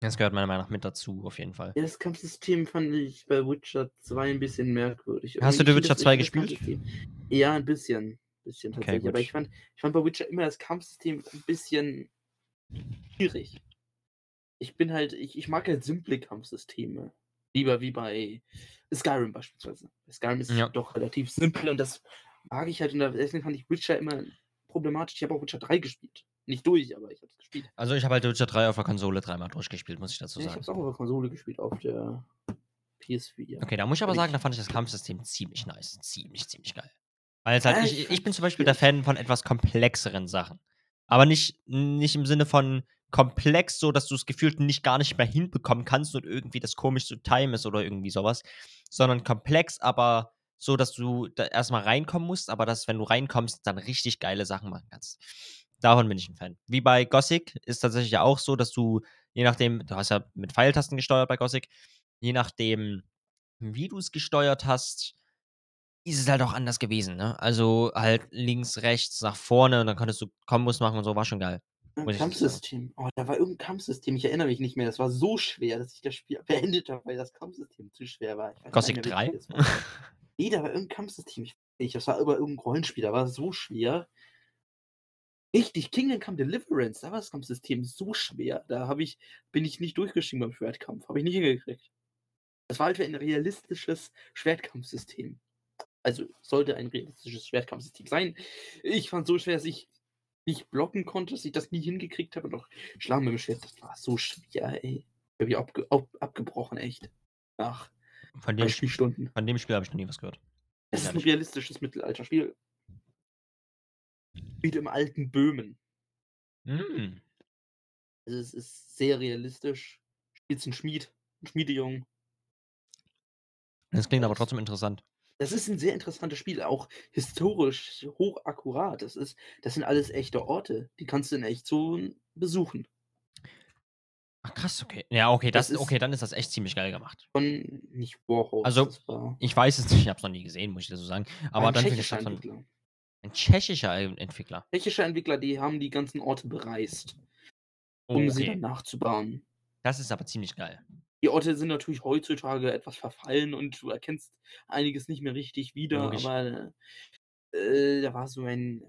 Das gehört meiner Meinung nach mit dazu, auf jeden Fall. Ja, das Kampfsystem fand ich bei Witcher 2 'n bisschen merkwürdig. Hast du The Witcher finde 2 das ich finde das gespielt? Ja, 'n bisschen bisschen Okay, tatsächlich. Aber gut. ich fand ich fand bei Witcher immer das Kampfsystem 'n bisschen schwierig. Ich bin halt ich ich mag halt simple Kampfsysteme. Lieber wie bei Skyrim beispielsweise. Bei Skyrim ist Ja. doch relativ simpel und das mag ich halt und deswegen fand ich Witcher immer problematisch. Ich habe auch Witcher 3 gespielt. Nicht durch, aber ich habe es gespielt. Also, ich habe halt Witcher 3 auf der Konsole dreimal durchgespielt, muss ich dazu Ja, ich sagen. habe es auch auf der Konsole gespielt, auf der PS4. Okay, da muss ich aber Weil sagen, da fand ich das Kampfsystem ziemlich nice. Ziemlich, ziemlich geil. Weil's halt Ja, ich ich bin zum Beispiel der. Fan von etwas komplexeren Sachen. Aber nicht nicht im Sinne von komplex, so dass du's gefühlt nicht gar nicht mehr hinbekommen kannst und irgendwie das komisch zu timen ist oder irgendwie so was, sondern komplex, aber so, dass du da erst mal reinkommen musst, aber dass, wenn du reinkommst, dann richtig geile Sachen machen kannst. Davon bin ich 'n Fan. Wie bei Gothic ist tatsächlich ja auch so, dass du, je nachdem du hast ja mit Pfeiltasten gesteuert bei Gothic, je nachdem, wie du's gesteuert hast, ist es halt auch anders gewesen, ne? Also, halt links, rechts, nach vorne und dann konntest du Kombos machen und so, war schon geil, 'N muss ich dazu sagen. Kampfsystem. Oh, da war irgend 'n Kampfsystem, ich erinnere mich nicht mehr. Das war so schwer, dass ich das Spiel <laughs> beendet habe, weil das Kampfsystem zu schwer war. Weiß Gothic mehr, 3? welches das war. Ne, da war irgend 'n Kampfsystem, ich nicht, das war aber irgend 'n Rollenspiel, das war so schwer. Richtig, Kingdom Come: Deliverance, da war das Kampfsystem so schwer. Da habe ich bin ich nicht durchgestiegen beim Schwertkampf, habe ich nicht hingekriegt. Das war halt wie ein realistisches Schwertkampfsystem. Also, sollte ein realistisches Schwertkampfsystem sein. Ich fand's so schwer, dass ich nicht blocken konnte, dass ich das nie hingekriegt habe auch Schlagen mit dem Schwert, das war so schwer, ey. Habe ich abge ab abgebrochen, echt. Nach Von 3 dem Sp Spielstunden. von dem Spiel habe ich noch nie was gehört. Es ist 'n Ehrlich. realistisches Mittelalterspiel. Spielt im alten Böhmen. Hm. Also, es ist sehr realistisch. Spielst 'n Schmied 'n Schmiedejungen. Das klingt aber trotzdem interessant. das ist 'n sehr interessantes Spiel, auch historisch hochakkurat. Das ist das sind alles echte Orte. Die kannst du in echt so besuchen. Ach krass, okay. Ja, okay, Das das ist okay, dann ist das echt ziemlich geil gemacht. von nicht Warhorse, Also, war ich weiß es nicht, ich habe es noch nie gesehen, muss ich dazu sagen. Aber ein dann finde ich das Entwickler. Ein tschechischer En Entwickler. Tschechische Entwickler, die haben die ganzen Orte bereist, um sie dann Okay. nachzubauen. Das ist aber ziemlich geil. Die Orte sind natürlich heutzutage etwas verfallen und du erkennst einiges nicht mehr richtig wieder, Logisch. aber, äh, da war so ein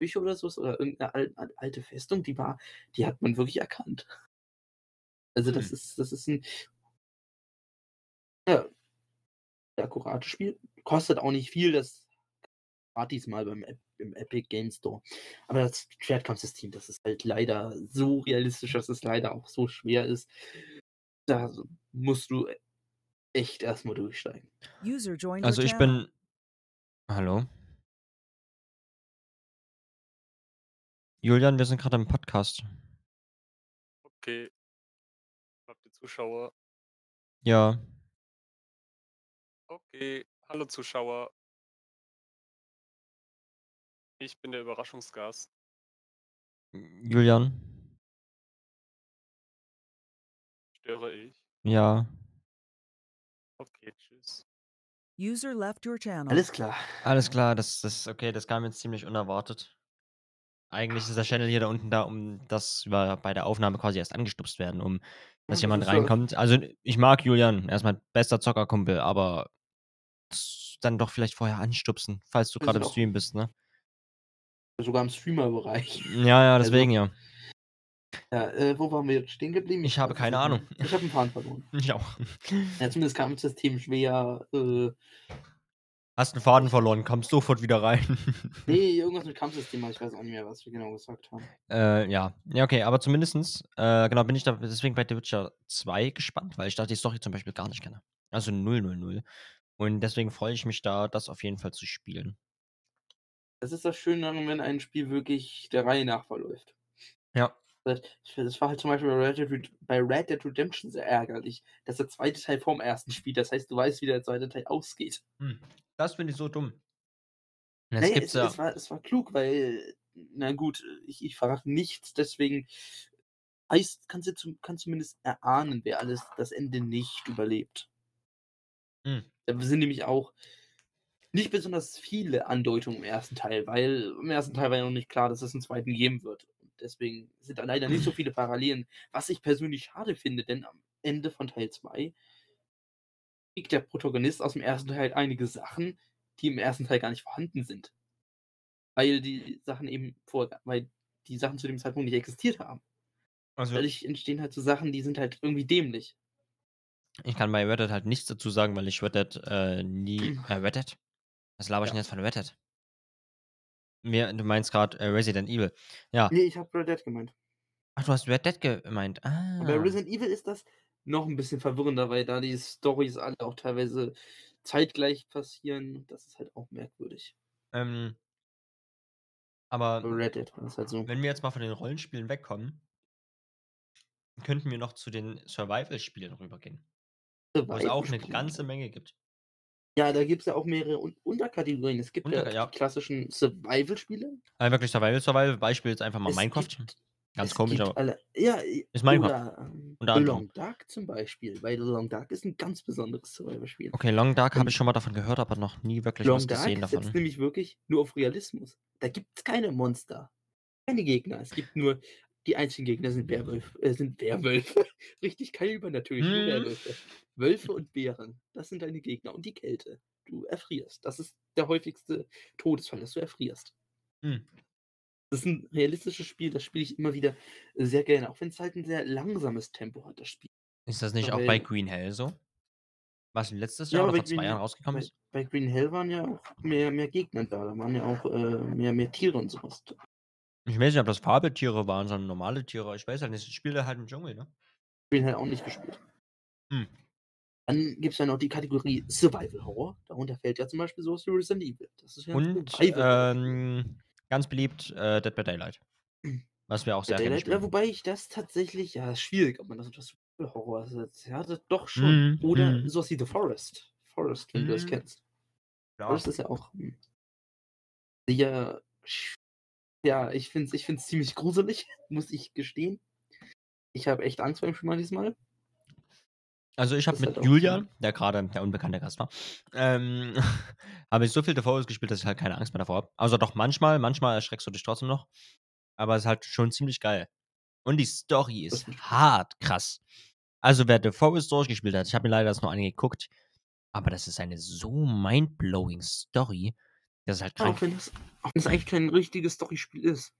Küche oder so was oder irgend 'ne al al alte Festung, die war die hat man wirklich erkannt. Also, das Hm. ist das ist 'n ja, sehr akkurates Spiel. Kostet auch nicht viel, das gratis mal beim im Epic Games Store. Aber das Schwertkampfsystem, das ist halt leider so realistisch, dass es leider auch so schwer ist. Da musst du echt erst mal durchsteigen. Also, ich bin hallo? Julian, wir sind grade im Podcast. Okay. Habt ihr Zuschauer? Ja. Okay. Hallo Zuschauer. Ich bin der Überraschungsgast. Julian? Störe ich? Ja. Okay, tschüss. User left your channel. Alles klar. Alles klar, das das okay, das kam jetzt ziemlich unerwartet. Eigentlich ist der Channel hier da unten da, um dass wir bei der Aufnahme quasi erst angestupst werden, um dass das jemand ist reinkommt. Also, ich mag Julian, er ist mein bester Zockerkumpel, aber dann doch vielleicht vorher anstupsen, falls du sind im Stream bist, ne? Sogar im Streamerbereich. Ja, ja, Also deswegen ja. Ja, äh, wo waren wir jetzt stehen geblieben? Ich habe keine Ahnung. Ich habe 'n Faden verloren. <laughs> Ich auch. Ja, zumindest Kampfsystem schwer, äh Hast 'n Faden verloren, komm sofort wieder rein. <laughs> Ne, irgendwas mit Kampfsystem, ich weiß auch nicht mehr, was wir genau gesagt haben. Äh, ja. Ja, okay, aber zumindestens, äh, genau, bin ich da deswegen bei The Witcher 2 gespannt, weil ich da die Story zum Beispiel gar nicht kenne. Also 0, 0, 0. Und deswegen freue ich mich da, das auf jeden Fall zu spielen. Das ist das Schöne wenn ein Spiel wirklich der Reihe nach verläuft. Ja. Das das war halt zum Beispiel bei Red Dead bei Red Dead Redemption sehr ärgerlich, dass der 2. Teil vorm 1. spielt. Das heißt, du weißt, wie der 2. Teil ausgeht. Hm, das finde ich so dumm. Und Ne, jetzt es gibt's ja es war es war klug, weil na gut, ich ich verrate nichts, deswegen heißt kannst du zum kannst zumindest erahnen, wer alles das Ende nicht überlebt. Hm. Da sind nämlich auch nicht besonders viele Andeutungen im ersten Teil, weil im ersten Teil war ja noch nicht klar, dass es einen zweiten geben wird. Und deswegen sind da leider nicht so <laughs> viele Parallelen, was ich persönlich schade finde, denn am Ende von Teil 2 kriegt der Protagonist aus dem ersten Teil einige Sachen, die im ersten Teil gar nicht vorhanden sind. Weil die Sachen eben vor, weil die Sachen zu dem Zeitpunkt nicht existiert haben. Also, Dadurch entstehen halt so Sachen, die sind halt irgendwie dämlich. ich kann bei Red Dead halt nichts dazu sagen, weil ich Red Dead äh, nie. <clears throat> Äh, Red Dead? Was laber ich Ja. denn jetzt von Red Dead? Mir, du meinst gerade äh, Resident Evil. Ja. Nee, ich habe Red Dead gemeint. Ach, du hast Red Dead gemeint. Ah. Aber bei Resident Evil ist das noch ein bisschen verwirrender, weil da die Storys alle auch teilweise zeitgleich passieren. Das ist halt auch merkwürdig. Ähm, Bei aber Red Dead war das halt so. wenn wir jetzt mal von den Rollenspielen wegkommen, könnten wir noch zu den Survival-Spielen rübergehen. Wo es auch eine Survival-Spiele. ganze Menge gibt. Ja, da gibt es ja auch mehrere Un Unterkategorien. Es gibt Unter- ja, ja. die klassischen Survival-Spiele. Also wirklich Survival, Survival. Beispiel jetzt einfach mal Es Minecraft. gibt- Ganz es komisch, gibt aber. alle, ja, Ist Minecraft. Oder ähm, Unter The anderem. Long Dark zum Beispiel. Weil The Long Dark ist ein ganz besonderes Survival-Spiel. Okay, Long Dark habe Und- ich schon mal davon gehört, aber noch nie wirklich Long was Dark gesehen davon. setzt nämlich wirklich nur auf Realismus. Da gibt es keine Monster, keine Gegner. Es gibt nur, die einzigen Gegner sind Werwölfe. Äh, sind Werwölfe. <laughs> Richtig keine übernatürlich, nur Hm. Werwölfe. Wölfe und Bären, das sind deine Gegner. Und die Kälte. Du erfrierst. Das ist der häufigste Todesfall, dass du erfrierst. Hm. Das ist ein realistisches Spiel, das spiele ich immer wieder sehr gerne, auch wenn es halt ein sehr langsames Tempo hat, das Spiel. Ist das nicht auch weil- bei Green Hell so? Was letztes Ja, Jahr aber oder vor zwei Green Jahren Hell- rausgekommen Bei, ist? bei Green Hell waren ja auch mehr, mehr Gegner da. Da waren ja auch äh, mehr, mehr Tiere und sowas. Ich weiß nicht, ob das Fabeltiere waren, sondern normale Tiere. Ich weiß halt nicht. Ich spiele halt im Dschungel, ne? Green Hell auch nicht gespielt. Hm. Dann gibt es ja noch die Kategorie Survival Horror. Darunter fällt ja zum Beispiel sowas wie Resident Evil. Das ist ja Und ähm, ganz beliebt äh, Dead by Daylight. <clears throat> Was wir auch sehr Dead gerne Daylight, ja, wobei ich das tatsächlich, ja, ist schwierig, ob man das unter Survival Horror setzt. Ja, das doch schon. Mhm, Oder mhm. sowas wie The Forest. Forest, wenn du das Mhm. kennst. Ja. Forest ist ja auch hm, sehr. Ja, ich finde es ich find's ziemlich gruselig, <laughs> muss ich gestehen. Ich habe echt Angst vor dem Spiel diesmal. Also ich habe mit halt Julian, der gerade der unbekannte Gast war, ähm, <laughs> habe ich so viel davor gespielt, dass ich halt keine Angst mehr davor habe. Also doch manchmal, manchmal erschreckst du dich trotzdem noch. Aber es ist halt schon ziemlich geil. Und die Story ist hart krass. Also wer The Forest durchgespielt hat, ich habe mir leider das nur angeguckt, aber das ist eine so mindblowing Story, das ist halt krank. auch wenn das, auch wenn das eigentlich kein richtiges Storyspiel ist.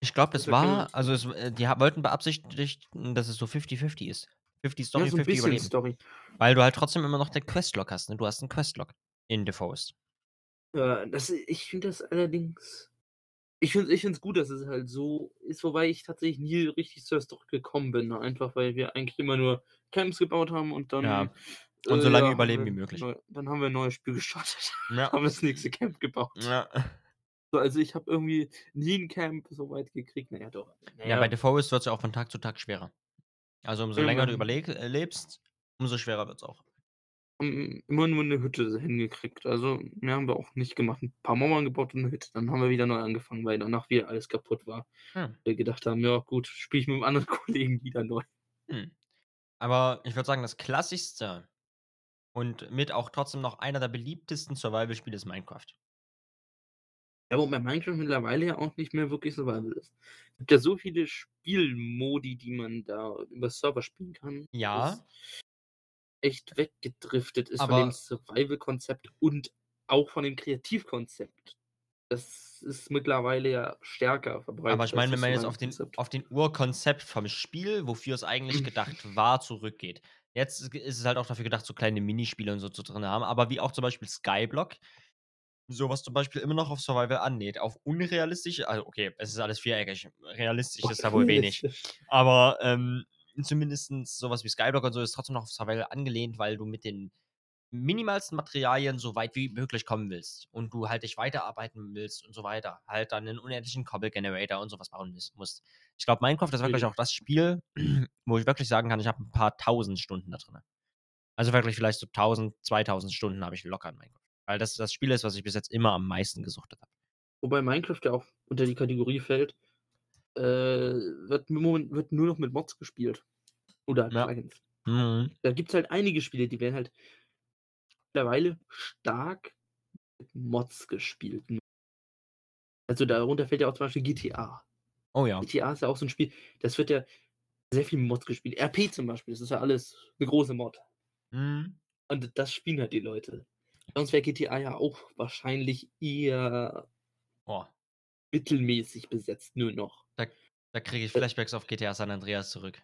Ich glaube, das ja keine- war, also es, äh, die wollten beabsichtigt, dass es so 50-50 ist. 50 Story, ja, so ein 50 bisschen Überleben. Story. Weil du halt trotzdem immer noch den Questlog hast, ne? Du hast einen Questlog in The Forest. Ja, das, ich finde das allerdings. Ich finde es ich find's gut, dass es halt so ist, wobei ich tatsächlich nie richtig zur Story gekommen bin. ne, Einfach weil wir eigentlich immer nur Camps gebaut haben und dann. Ja. Und so lange haben überleben wir wie möglich. Dann haben wir ein neues Spiel <laughs> gestartet. Ja. haben das nächste Camp gebaut. Ja. So, also ich habe irgendwie nie ein Camp so weit gekriegt. Naja, doch. ja, bei The Forest wird es ja auch von Tag zu Tag schwerer. Also umso Ja, länger du überleg äh, umso schwerer wird es auch. immer nur eine Hütte hingekriegt. Also mehr haben wir auch nicht gemacht. Ein paar Mauern gebaut und eine Hütte. Dann haben wir wieder neu angefangen, weil danach wieder alles kaputt war. Hm. Wir gedacht haben, ja gut, spiele ich mit einem anderen <laughs> Kollegen wieder neu. Hm. Aber ich würde sagen, das klassischste und mit auch trotzdem noch einer der beliebtesten Survival-Spiele ist Minecraft. Ja, wobei Minecraft mittlerweile ja auch nicht mehr wirklich Survival ist. Es gibt ja so viele Spielmodi, die man da über Server spielen kann. Ja. Echt weggedriftet ist Aber- von dem Survival-Konzept und auch von dem Kreativkonzept. Das ist mittlerweile ja stärker verbreitet. Aber ich meine, wenn man jetzt auf den, auf den Urkonzept vom Spiel, wofür es eigentlich <clears throat> gedacht war, zurückgeht. Jetzt ist es halt auch dafür gedacht, so kleine Minispiele und so zu drin haben, aber wie auch zum Beispiel Skyblock, sowas zum Beispiel immer noch auf Survival annäht. Auf unrealistisch, also okay, es ist alles viereckig, realistisch ist da wohl wenig. Aber ähm, zumindest sowas wie Skyblock und so ist trotzdem noch auf Survival angelehnt, weil du mit den minimalsten Materialien so weit wie möglich kommen willst und du halt dich weiterarbeiten willst und so weiter. Halt dann einen unendlichen Cobble Generator und sowas bauen mus- musst. Ich glaube, Minecraft ist wirklich auch das Spiel, <clears throat> wo ich wirklich sagen kann, ich habe ein paar tausend Stunden da drin. Also wirklich vielleicht so 1000, 2000 Stunden habe ich locker in Minecraft. Weil das das Spiel ist, was ich bis jetzt immer am meisten gesuchtet habe. Wobei Minecraft ja auch unter die Kategorie fällt, äh, wird, wird nur noch mit Mods gespielt. Oder Ja. Mhm. Da gibt es halt einige Spiele, die werden halt mittlerweile stark mit Mods gespielt. N also, darunter fällt ja auch zum Beispiel GTA. Oh ja. GTA ist ja auch so 'n Spiel, das wird ja sehr viel Mods gespielt. RP zum Beispiel, das ist ja alles 'ne große Mod. Mhm. Und das spielen halt die Leute. Sonst wäre GTA ja auch wahrscheinlich eher Oh. mittelmäßig besetzt nur noch. Da da kriege ich Äh Flashbacks auf GTA San Andreas zurück.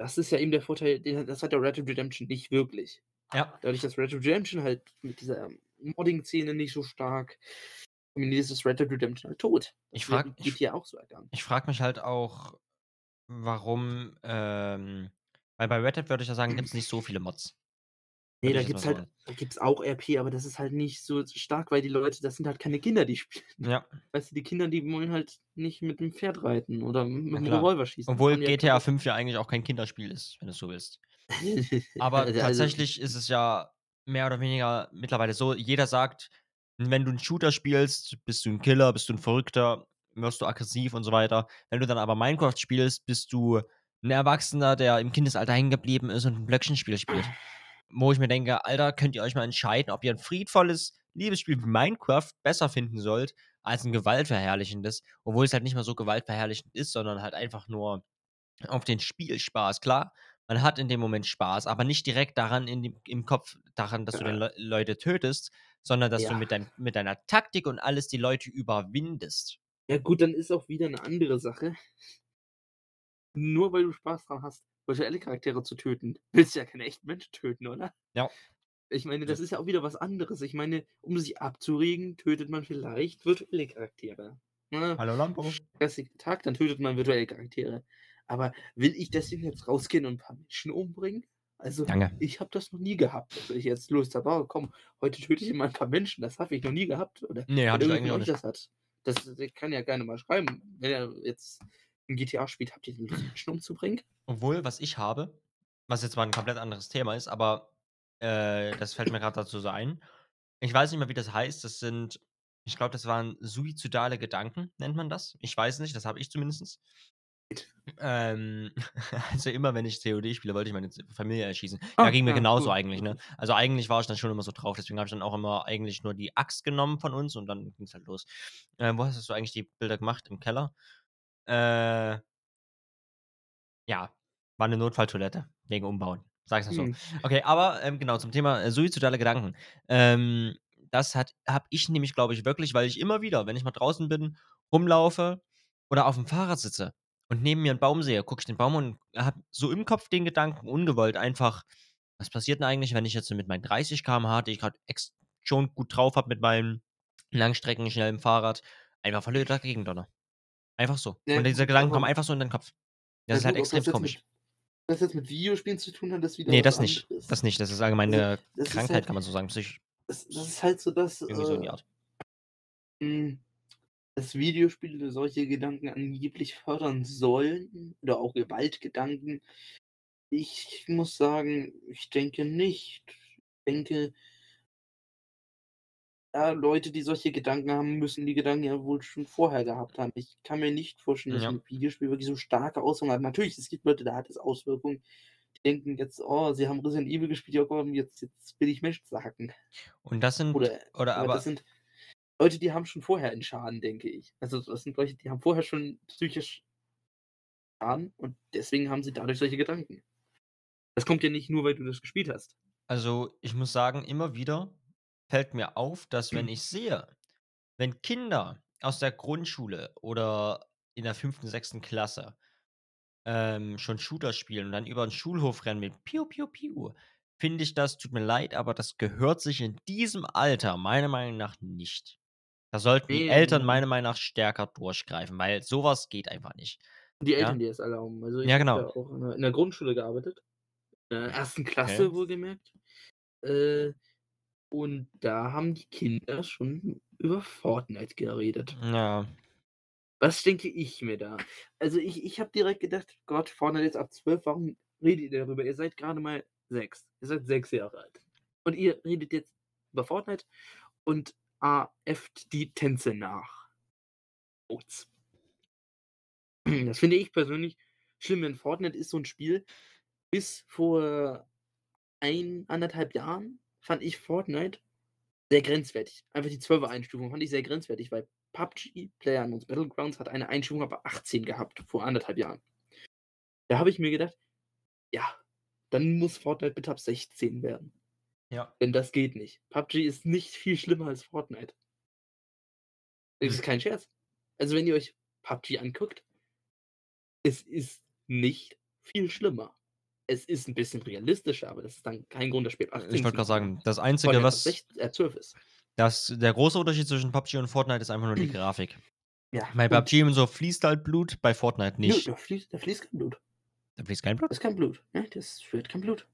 Das ist ja eben der Vorteil, das hat ja Red Dead Redemption nicht wirklich. Ja. Dadurch, dass Red Dead Redemption halt mit dieser Modding-Szene nicht so stark ist ist Red Dead Redemption halt tot. Ich Das wäre frage mit ich GTA auch so ergangen. ich frage mich halt auch, warum, ähm weil bei Red Dead würde ich ja sagen, gibt's nicht so viele Mods. Ne, Würde da ich mal gibt's halt sagen. da gibt's auch RP, aber das ist halt nicht so stark, weil die Leute das sind halt keine Kinder, die spielen. Ja. Weißt du, die Kinder, die wollen halt nicht mit 'm Pferd reiten oder m Na mit'm klar. Revolver schießen. Obwohl GTA keine 5 ja eigentlich auch kein Kinderspiel ist, wenn du's so willst. Aber <laughs> Also tatsächlich ist es ja mehr oder weniger mittlerweile so, jeder sagt, wenn du 'n Shooter spielst, bist du 'n Killer, bist du 'n Verrückter, wirst du aggressiv und so weiter. Wenn du dann aber Minecraft spielst, bist du 'n Erwachsener, der im Kindesalter hängen geblieben ist und 'n Blöckchenspiel spielt. Wo ich mir denke: „Alter, könnt ihr euch mal entscheiden, ob ihr 'n friedvolles Liebesspiel wie Minecraft besser finden sollt als 'n gewaltverherrlichendes?“ Obwohl es halt nicht mal so gewaltverherrlichend ist, sondern halt einfach nur auf den Spielspaß. Klar, man hat in dem Moment Spaß, aber nicht direkt daran dem im Kopf daran, dass du den. Leu Leute tötest, sondern dass du Ja. mit deinem mit deiner Taktik und alles die Leute überwindest. Ja gut, dann ist auch wieder 'ne andere Sache. Nur weil du Spaß dran hast, virtuelle Charaktere zu töten, <laughs> willst du ja keine echten Menschen töten, oder? Ja. Ich meine, das ist ja auch wieder was anderes. Ich meine, um sich abzuregen, tötet man vielleicht virtuelle Charaktere, ne? Hallo Lambo. Stressigen Tag, dann tötet man virtuelle Charaktere. Aber will ich deswegen jetzt rausgehen und 'n paar Menschen umbringen? Also, Danke. ich habe das noch nie gehabt, dass ich jetzt Lust habe: „Oh komm, heute töte ich mal 'n paar Menschen.“ Das habe ich noch nie gehabt, oder Ne, wenn hatte ich eigentlich auch nicht. das hat. Das kann ja gerne mal schreiben, wenn er jetzt 'n GTA spielt, habt ihr Lust, Menschen umzubringen? Obwohl, was ich habe, was jetzt mal 'n komplett anderes Thema ist, aber, äh, das fällt mir grad dazu so ein. Ich weiß nicht mehr, wie das heißt. Das sind ich glaube, das waren suizidale Gedanken, nennt man das. Ich weiß nicht, das habe ich zumindest. Ähm, <laughs> also immer, wenn ich COD spiele, wollte ich meine Familie erschießen. Ja, Ah, ging mir ja, genauso gut, eigentlich, ne? Also, eigentlich war ich dann schon immer so drauf, deswegen habe ich dann auch immer eigentlich nur die Axt genommen von uns und dann ging's halt los. Ähm, wo hast du eigentlich die Bilder gemacht? Im Keller? Äh ja, war 'ne Notfalltoilette wegen Umbauen, sage ich's mal so. Mhm. Okay, aber, ähm, genau, zum Thema, äh, suizidale Gedanken. Ähm, das habe ich nämlich, glaube ich, wirklich, weil ich immer wieder, wenn ich mal draußen bin, rumlaufe oder auf'm Fahrrad sitze und neben mir 'n Baum sehe, gucke ich den Baum und habe so im Kopf den Gedanken ungewollt einfach: „Was passiert 'n eigentlich, wenn ich jetzt mit meinen 30 km/h, die ich grad ex schon gut drauf habe mit meinem langstreckenschnellen Fahrrad, einfach voll dagegen donnere?“ Einfach so. Ja Und diese Gedanken kommen einfach so in deinen Kopf. Das Ja ist halt gut, das jetzt komisch. mit das jetzt mit Videospielen zu tun hat, ist wieder Ne, was das nicht. anderes. Das nicht. Das ist allgemein Also, das ist Krankheit, halt kann man so sagen, psychisch. das das ist halt so, dass, Irgendwie so in die äh Art. hm, dass Videospiele solche Gedanken angeblich fördern sollen oder auch Gewaltgedanken. Ich muss sagen, ich denke nicht. Ich denke ja, Leute, die solche Gedanken haben, müssen die Gedanken ja wohl schon vorher gehabt haben. Ich kann mir nicht vorstellen, dass Ja. 'n Videospiel wirklich so starke Auswirkungen hat. Natürlich, es gibt Leute, da hat es Auswirkungen. Die denken jetzt: „Oh, sie haben Resident Evil gespielt, ja komm, jetzt jetzt will ich Menschen zerhacken.“ Und das sind Oder oder aber das aber sind Leute, die haben schon vorher 'n Schaden, denke ich. Also, das sind Leute, die haben vorher schon psychisch Schaden und deswegen haben sie dadurch solche Gedanken. Das kommt ja nicht nur, weil du das gespielt hast. Also, ich muss sagen, immer wieder fällt mir auf, dass wenn ich sehe, wenn Kinder aus der Grundschule oder in der 5., 6. Klasse, ähm, schon Shooter spielen und dann über 'n Schulhof rennen mit Piu, Piu, Piu, finde ich das tut mir leid, aber das gehört sich in diesem Alter meiner Meinung nach nicht. Da sollten die Eltern meiner Meinung nach stärker durchgreifen, weil so was geht einfach nicht. Die Eltern, Ja? die es erlauben. Also, ich Ja, habe genau. ja auch in der in der Grundschule gearbeitet. In der 1. Klasse Okay. wohlgemerkt. Äh, und da haben die Kinder schon über Fortnite geredet. Ja. Was denke ich mir da? Also, ich ich habe direkt gedacht: „Gott, Fortnite ist ab 12, warum redet ihr darüber? Ihr seid grade mal 6. Ihr seid 6 Jahre alt. Und ihr redet jetzt über Fortnite und aheft die Tänze nach.“ Ups. <clears throat> Das finde ich persönlich schlimm, denn Fortnite ist so 'n Spiel bis vor 1, 1 1/2 Jahren fand ich Fortnite sehr grenzwertig. Einfach die 12er Einstufung fand ich sehr grenzwertig, weil PUBG, PlayerUnknown's Battlegrounds, hat eine Einstufung ab 18 gehabt, vor anderthalb Jahren. Da habe ich mir gedacht, ja, dann muss Fortnite bitte ab 16 werden. Ja. Denn das geht nicht. PUBG ist nicht viel schlimmer als Fortnite. Das ist <laughs> kein Scherz. Also, wenn ihr euch PUBG anguckt, es ist nicht viel schlimmer. Es ist ein bisschen realistischer, aber das ist dann kein Grund, das Spiel 18 Ich wollte gerade sagen, das Einzige, was 16 äh, 12 ist. das der große Unterschied zwischen PUBG und Fortnite ist einfach nur die <clears throat> Grafik. Ja, Bei. PUBG und so fließt halt Blut, bei Fortnite nicht. da fließt, da fließt kein Blut. Da fließt kein Blut? Das ist kein Blut. Ne? Das führt kein Blut.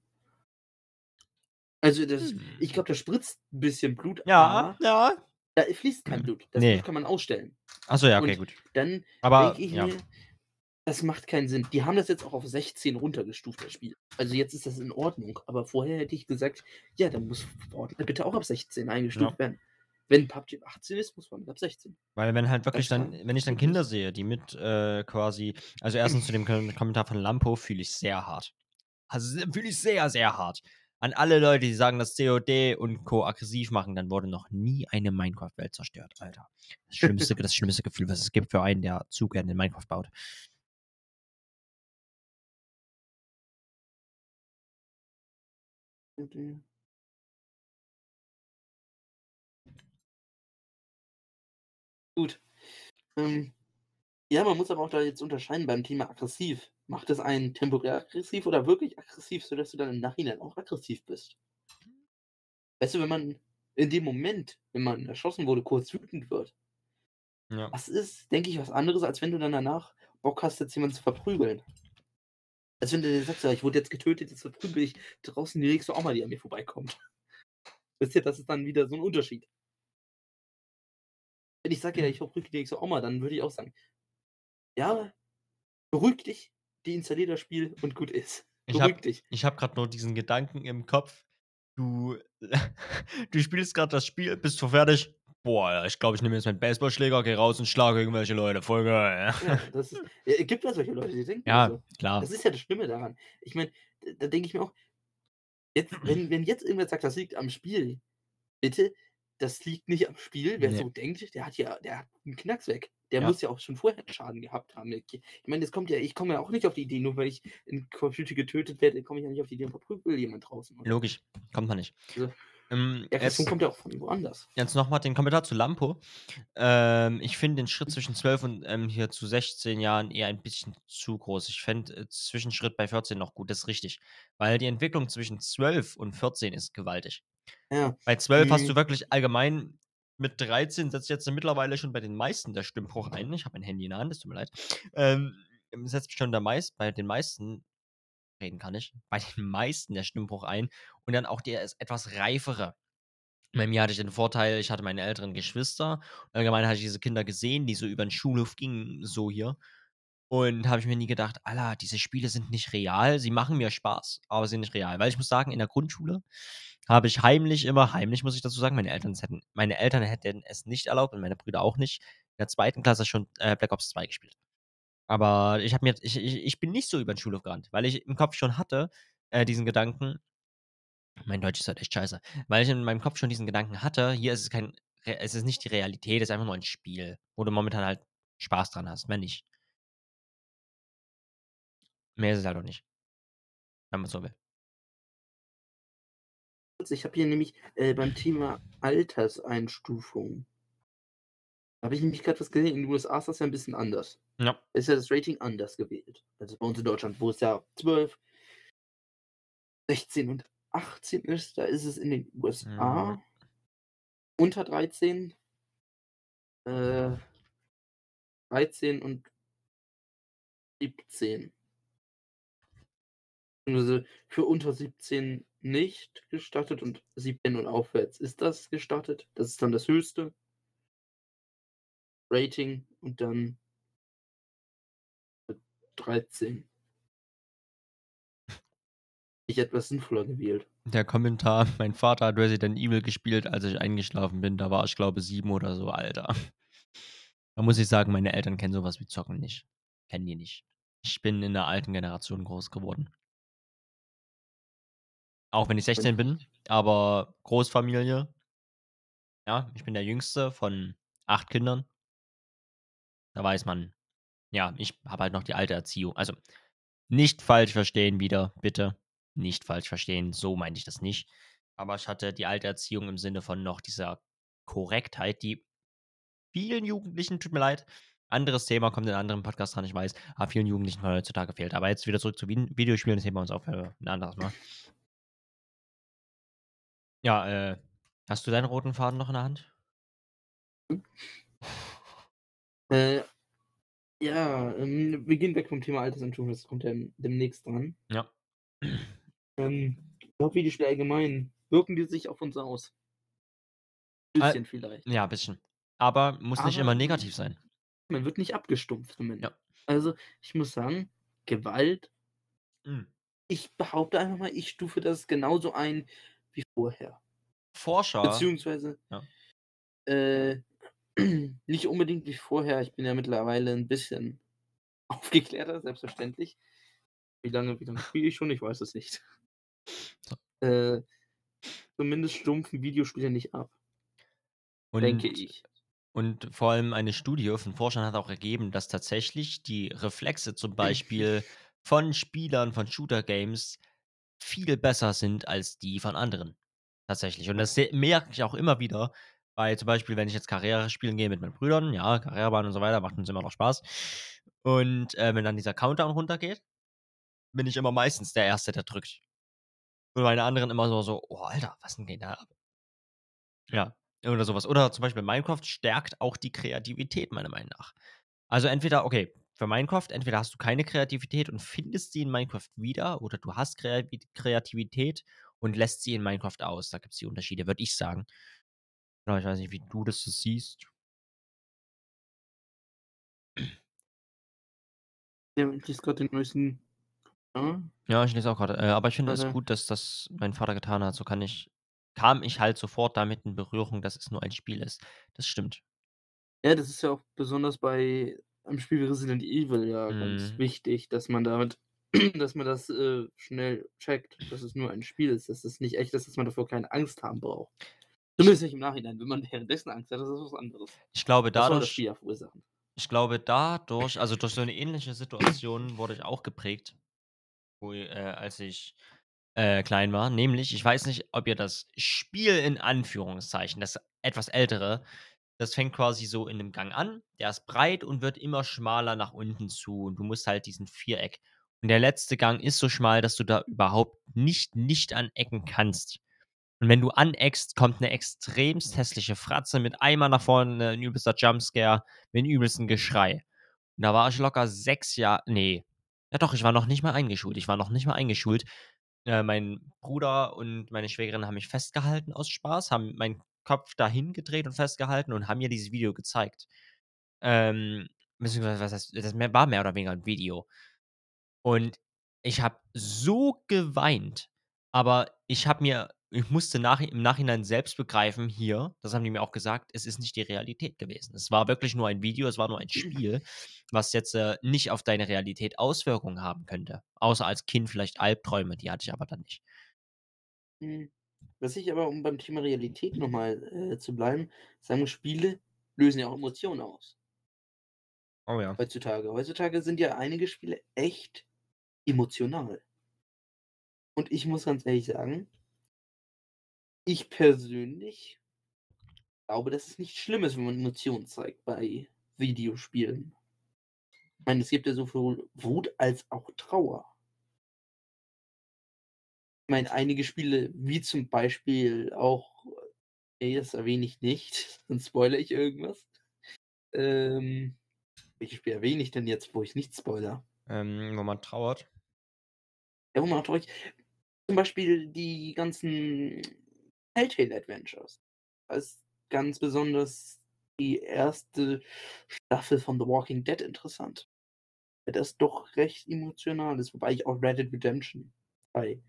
Also, das, ich glaube, da spritzt ein bisschen Blut, Hm. Ja, ja. da fließt kein Hm. Blut. Das Nee. Blut kann man ausstellen. Achso, ja, okay, Und gut. Dann Aber denke ich ja. mir, das macht keinen Sinn. Die haben das jetzt auch auf 16 runtergestuft, das Spiel. Also jetzt ist das in Ordnung. Aber vorher hätte ich gesagt, ja, dann muss Fortnite bitte auch ab 16 eingestuft Ja. werden. Wenn PUBG ab 18 ist, muss man ab 16. Weil wenn halt wirklich dann, wenn ich dann wirklich- Kinder sehe, die mit äh, quasi, also erstens zu dem Kom- Kommentar von Lampo fühle ich sehr hart. Also fühle ich sehr, sehr hart. An alle Leute, die sagen, dass COD und Co. aggressiv machen, dann wurde noch nie eine Minecraft-Welt zerstört, Alter. Das schlimmste, das schlimmste Gefühl, was es gibt für einen, der zu gerne in Minecraft baut. Gut. Ähm, ja, man muss aber auch da jetzt unterscheiden beim Thema aggressiv. Macht es einen temporär aggressiv oder wirklich aggressiv, sodass du dann im Nachhinein auch aggressiv bist? Weißt du, wenn man in dem Moment, wenn man erschossen wurde, kurz wütend wird, Ja. das ist, denke ich, was anderes, als wenn du dann danach Bock hast, jetzt jemanden zu verprügeln. Als wenn du dir sagst, ja, ich wurde jetzt getötet, jetzt verprügel ich draußen die nächste Oma, die an mir vorbeikommt. <laughs> Wisst ihr, das ist dann wieder so ein Unterschied. Wenn ich sage, ja, ich verprügel die nächste Oma, dann würde ich auch sagen, ja, beruhig dich, deinstallier das Spiel und gut ist. Ich Beruhig hab- dich. Ich habe gerade nur diesen Gedanken im Kopf. Du, <laughs> du spielst gerade das Spiel, bist du fertig. Boah, ich glaube, ich nehme jetzt meinen Baseballschläger, gehe raus und schlage irgendwelche Leute. Voll geil. Ja, das ist, ja, gibt ja solche Leute, die denken Ja, so. klar. Das ist ja das Schlimme daran. Ich meine, da, da denke ich mir auch, jetzt, wenn, wenn jetzt irgendwer sagt, das liegt am Spiel, bitte, das liegt nicht am Spiel. Wer Nee. so denkt, der hat ja, der hat einen Knacks weg. Der Ja. muss ja auch schon vorher einen Schaden gehabt haben. Ich meine, das kommt ja, ich komme ja auch nicht auf die Idee, nur weil ich in Duty getötet werde, komme ich ja nicht auf die Idee und verprügel jemand draußen. oder? Logisch, kommt man nicht. Also, Ähm, Aggression jetzt kommt ja auch von woanders. jetzt nochmal den Kommentar zu Lampo. Ähm, ich finde den Schritt zwischen 12 und ähm, hier zu 16 Jahren eher ein bisschen zu groß. Ich fände äh, Zwischenschritt bei 14 noch gut, das ist richtig. Weil die Entwicklung zwischen 12 und 14 ist gewaltig. Ja. Bei 12 hast Mhm. du wirklich allgemein mit 13 setzt jetzt mittlerweile schon bei den meisten der Stimmbruch ein. Ich habe mein Handy in der Hand, es tut mir leid. Ähm, setzt schon der meist, bei den meisten, reden kann ich, <laughs> bei den meisten der Stimmbruch ein und dann auch der ist etwas reifere. Bei mir hatte ich den Vorteil, ich hatte meine älteren Geschwister. Allgemein hatte ich diese Kinder gesehen, die so über den Schulhof gingen, so hier. Und habe ich mir nie gedacht, Alter, diese Spiele sind nicht real. Sie machen mir Spaß, aber sind nicht real. Weil ich muss sagen, in der Grundschule habe ich heimlich immer, heimlich muss ich dazu sagen, meine Eltern, hätten, meine Eltern hätten es nicht erlaubt und meine Brüder auch nicht, in der zweiten Klasse schon äh, Black Ops 2 gespielt. Aber ich habe mir, ich, ich, ich bin nicht so über den Schulhof gerannt, weil ich im Kopf schon hatte, äh, diesen Gedanken, mein Deutsch ist halt echt scheiße, weil ich in meinem Kopf schon diesen Gedanken hatte, hier ist es kein, es ist nicht die Realität, es ist einfach nur ein Spiel, wo du momentan halt Spaß dran hast, mehr nicht. Mehr ist es halt auch nicht. Wenn man so will. Ich habe hier nämlich äh, beim Thema Alterseinstufung. Habe ich nämlich gerade was gesehen. In den USA ist das ja ein bisschen anders. Ja. Ist ja das Rating anders gewählt. Also bei uns in Deutschland, wo es ja 12, 16 und 18 ist, da ist es in den USA Mhm. unter 13, äh, 13 und 17. Für unter 17 nicht gestattet und 17 und aufwärts ist das gestattet. Das ist dann das höchste Rating und dann 13. Ich etwas sinnvoller gewählt. Der Kommentar, <laughs> mein Vater hat Resident Evil gespielt, als ich eingeschlafen bin. Da war ich, glaube sieben oder so, Alter. <laughs> Da muss ich sagen, meine Eltern kennen sowas wie Zocken nicht. Kennen die nicht. Ich bin in der alten Generation groß geworden. Auch wenn ich 16 bin, aber Großfamilie. Ja, ich bin der Jüngste von 8 Kindern. Da weiß man ja, ich habe halt noch die alte Erziehung. Also, nicht falsch verstehen wieder, bitte. Nicht falsch verstehen, so meinte ich das nicht. Aber ich hatte die alte Erziehung im Sinne von noch dieser Korrektheit, die vielen Jugendlichen tut mir leid, anderes Thema, kommt in 'nem anderen Podcast dran, ich weiß, aber vielen Jugendlichen von heutzutage fehlt. Aber jetzt wieder zurück zu Videospielen, das heben wir uns auf für 'n anderes Mal. Ja, äh, hast du deinen roten Faden noch in der Hand? Äh, ja, ähm, wir gehen weg vom Thema Altersentwicklung, das kommt ja demnächst dran. Ja. Ähm, ich glaube, Videospiele allgemein wirken die sich auf uns aus? Äh, Bisschen vielleicht. ja, bisschen. Aber muss nicht immer Aber negativ sein. man wird nicht abgestumpft. Ja. Also, ich muss sagen, Gewalt Mhm. ich behaupte einfach mal, ich stufe das genauso ein wie vorher. Forscher Beziehungsweise Ja. äh, <clears throat> nicht unbedingt wie vorher. Ich bin ja mittlerweile 'n bisschen <laughs> aufgeklärter, selbstverständlich. Wie lange wie lange spiele ich schon? Ich weiß es nicht. Äh, zumindest stumpfen Videospiele nicht ab. Denke Und ich. und vor allem eine Studie von Forschern hat auch ergeben, dass tatsächlich die Reflexe zum <laughs> Beispiel von Spielern von Shooter-Games viel besser sind als die von anderen. Tatsächlich. Und das merke ich auch immer wieder bei zum Beispiel, wenn ich jetzt Karriere spielen gehe mit meinen Brüdern, ja, Karrierebahn und so weiter, macht uns immer noch Spaß. Und, äh, wenn dann dieser Countdown runtergeht, bin ich immer meistens der Erste, der drückt. Und meine anderen immer so so: „Oh, Alter, was denn geht da ab?“ Ja, oder so was. Oder zum Beispiel Minecraft stärkt auch die Kreativität meiner Meinung nach. Also, entweder okay, für Minecraft, entweder hast du keine Kreativität und findest sie in Minecraft wieder oder du hast Kreativität und lässt sie in Minecraft aus. Da gibt's die Unterschiede, würde ich sagen. Ja, ich weiß nicht, wie du das so siehst. Ja, ich lese grad den neuesten ja. Ja, ich lese auch grade, äh, aber ich finde es Warte. gut, dass das mein Vater getan hat. So kann ich kam ich halt sofort damit in Berührung, dass es nur ein Spiel ist. Das stimmt. Ja, das ist ja auch besonders bei einem Spiel Resident Evil ja ganz Mhm. wichtig, dass man damit <clears throat> dass man das, äh, schnell checkt, dass es nur ein Spiel ist, dass es nicht echt ist, dass man davor keine Angst haben braucht. Zumindest nicht im Nachhinein. Wenn man währenddessen Angst hat, ist das was anderes. ich glaube, dadurch ich glaube, dadurch also, durch so 'ne ähnliche Situation wurde ich auch geprägt, wo äh, als ich, äh, klein war. Nämlich, ich weiß nicht, ob ihr das Spiel in Anführungszeichen, das etwas ältere, das fängt quasi so in 'nem Gang an, der ist breit und wird immer schmaler nach unten zu und du musst halt diesen Viereck und der letzte Gang ist so schmal, dass du da überhaupt nicht nicht anecken kannst. Und wenn du aneckst, kommt 'ne extremst hässliche Fratze mit einmal nach vorne, 'n übelster Jumpscare mit 'n übelsten Geschrei. Und da war ich locker 6 Jahr ne, ja doch, ich war noch nicht mal eingeschult. Ich war noch nicht mal eingeschult. Äh, mein Bruder und meine Schwägerin haben mich festgehalten aus Spaß, haben meinen Kopf dahin gedreht und festgehalten und haben mir dieses Video gezeigt. Ähm, beziehungsweise was heißt das war mehr oder weniger 'n Video. Und ich habe so geweint, aber ich habe mir ich musste nach im Nachhinein selbst begreifen hier, das haben die mir auch gesagt, es ist nicht die Realität gewesen. Es war wirklich nur ein Video, es war nur ein Spiel, was jetzt, äh, nicht auf deine Realität Auswirkungen haben könnte, außer als Kind vielleicht Albträume, die hatte ich aber dann nicht. Hm, was ich aber, um beim Thema Realität noch mal, äh, zu bleiben, sagen, Spiele lösen ja auch Emotionen aus. Oh ja. Heutzutage. Heutzutage sind ja einige Spiele echt emotional. Und ich muss ganz ehrlich sagen ich persönlich glaube, dass es nichts schlimm ist, wenn man Emotionen zeigt bei Videospielen. Ich meine, es gibt ja sowohl Wut als auch Trauer. Ich meine, einige Spiele, wie zum Beispiel auch ne, das erwähne ich nicht, <laughs> sonst spoilere ich irgendwas. Ähm, welches Spiel erwähne ich denn jetzt, wo ich nicht spoilere? Ähm, wo man trauert? Ja, wo man traurig zum Beispiel die ganzen Telltale Adventures. Ist ganz besonders die 1. Staffel von The Walking Dead interessant. Weil das doch recht emotional ist, wobei ich auch Red Dead Redemption 2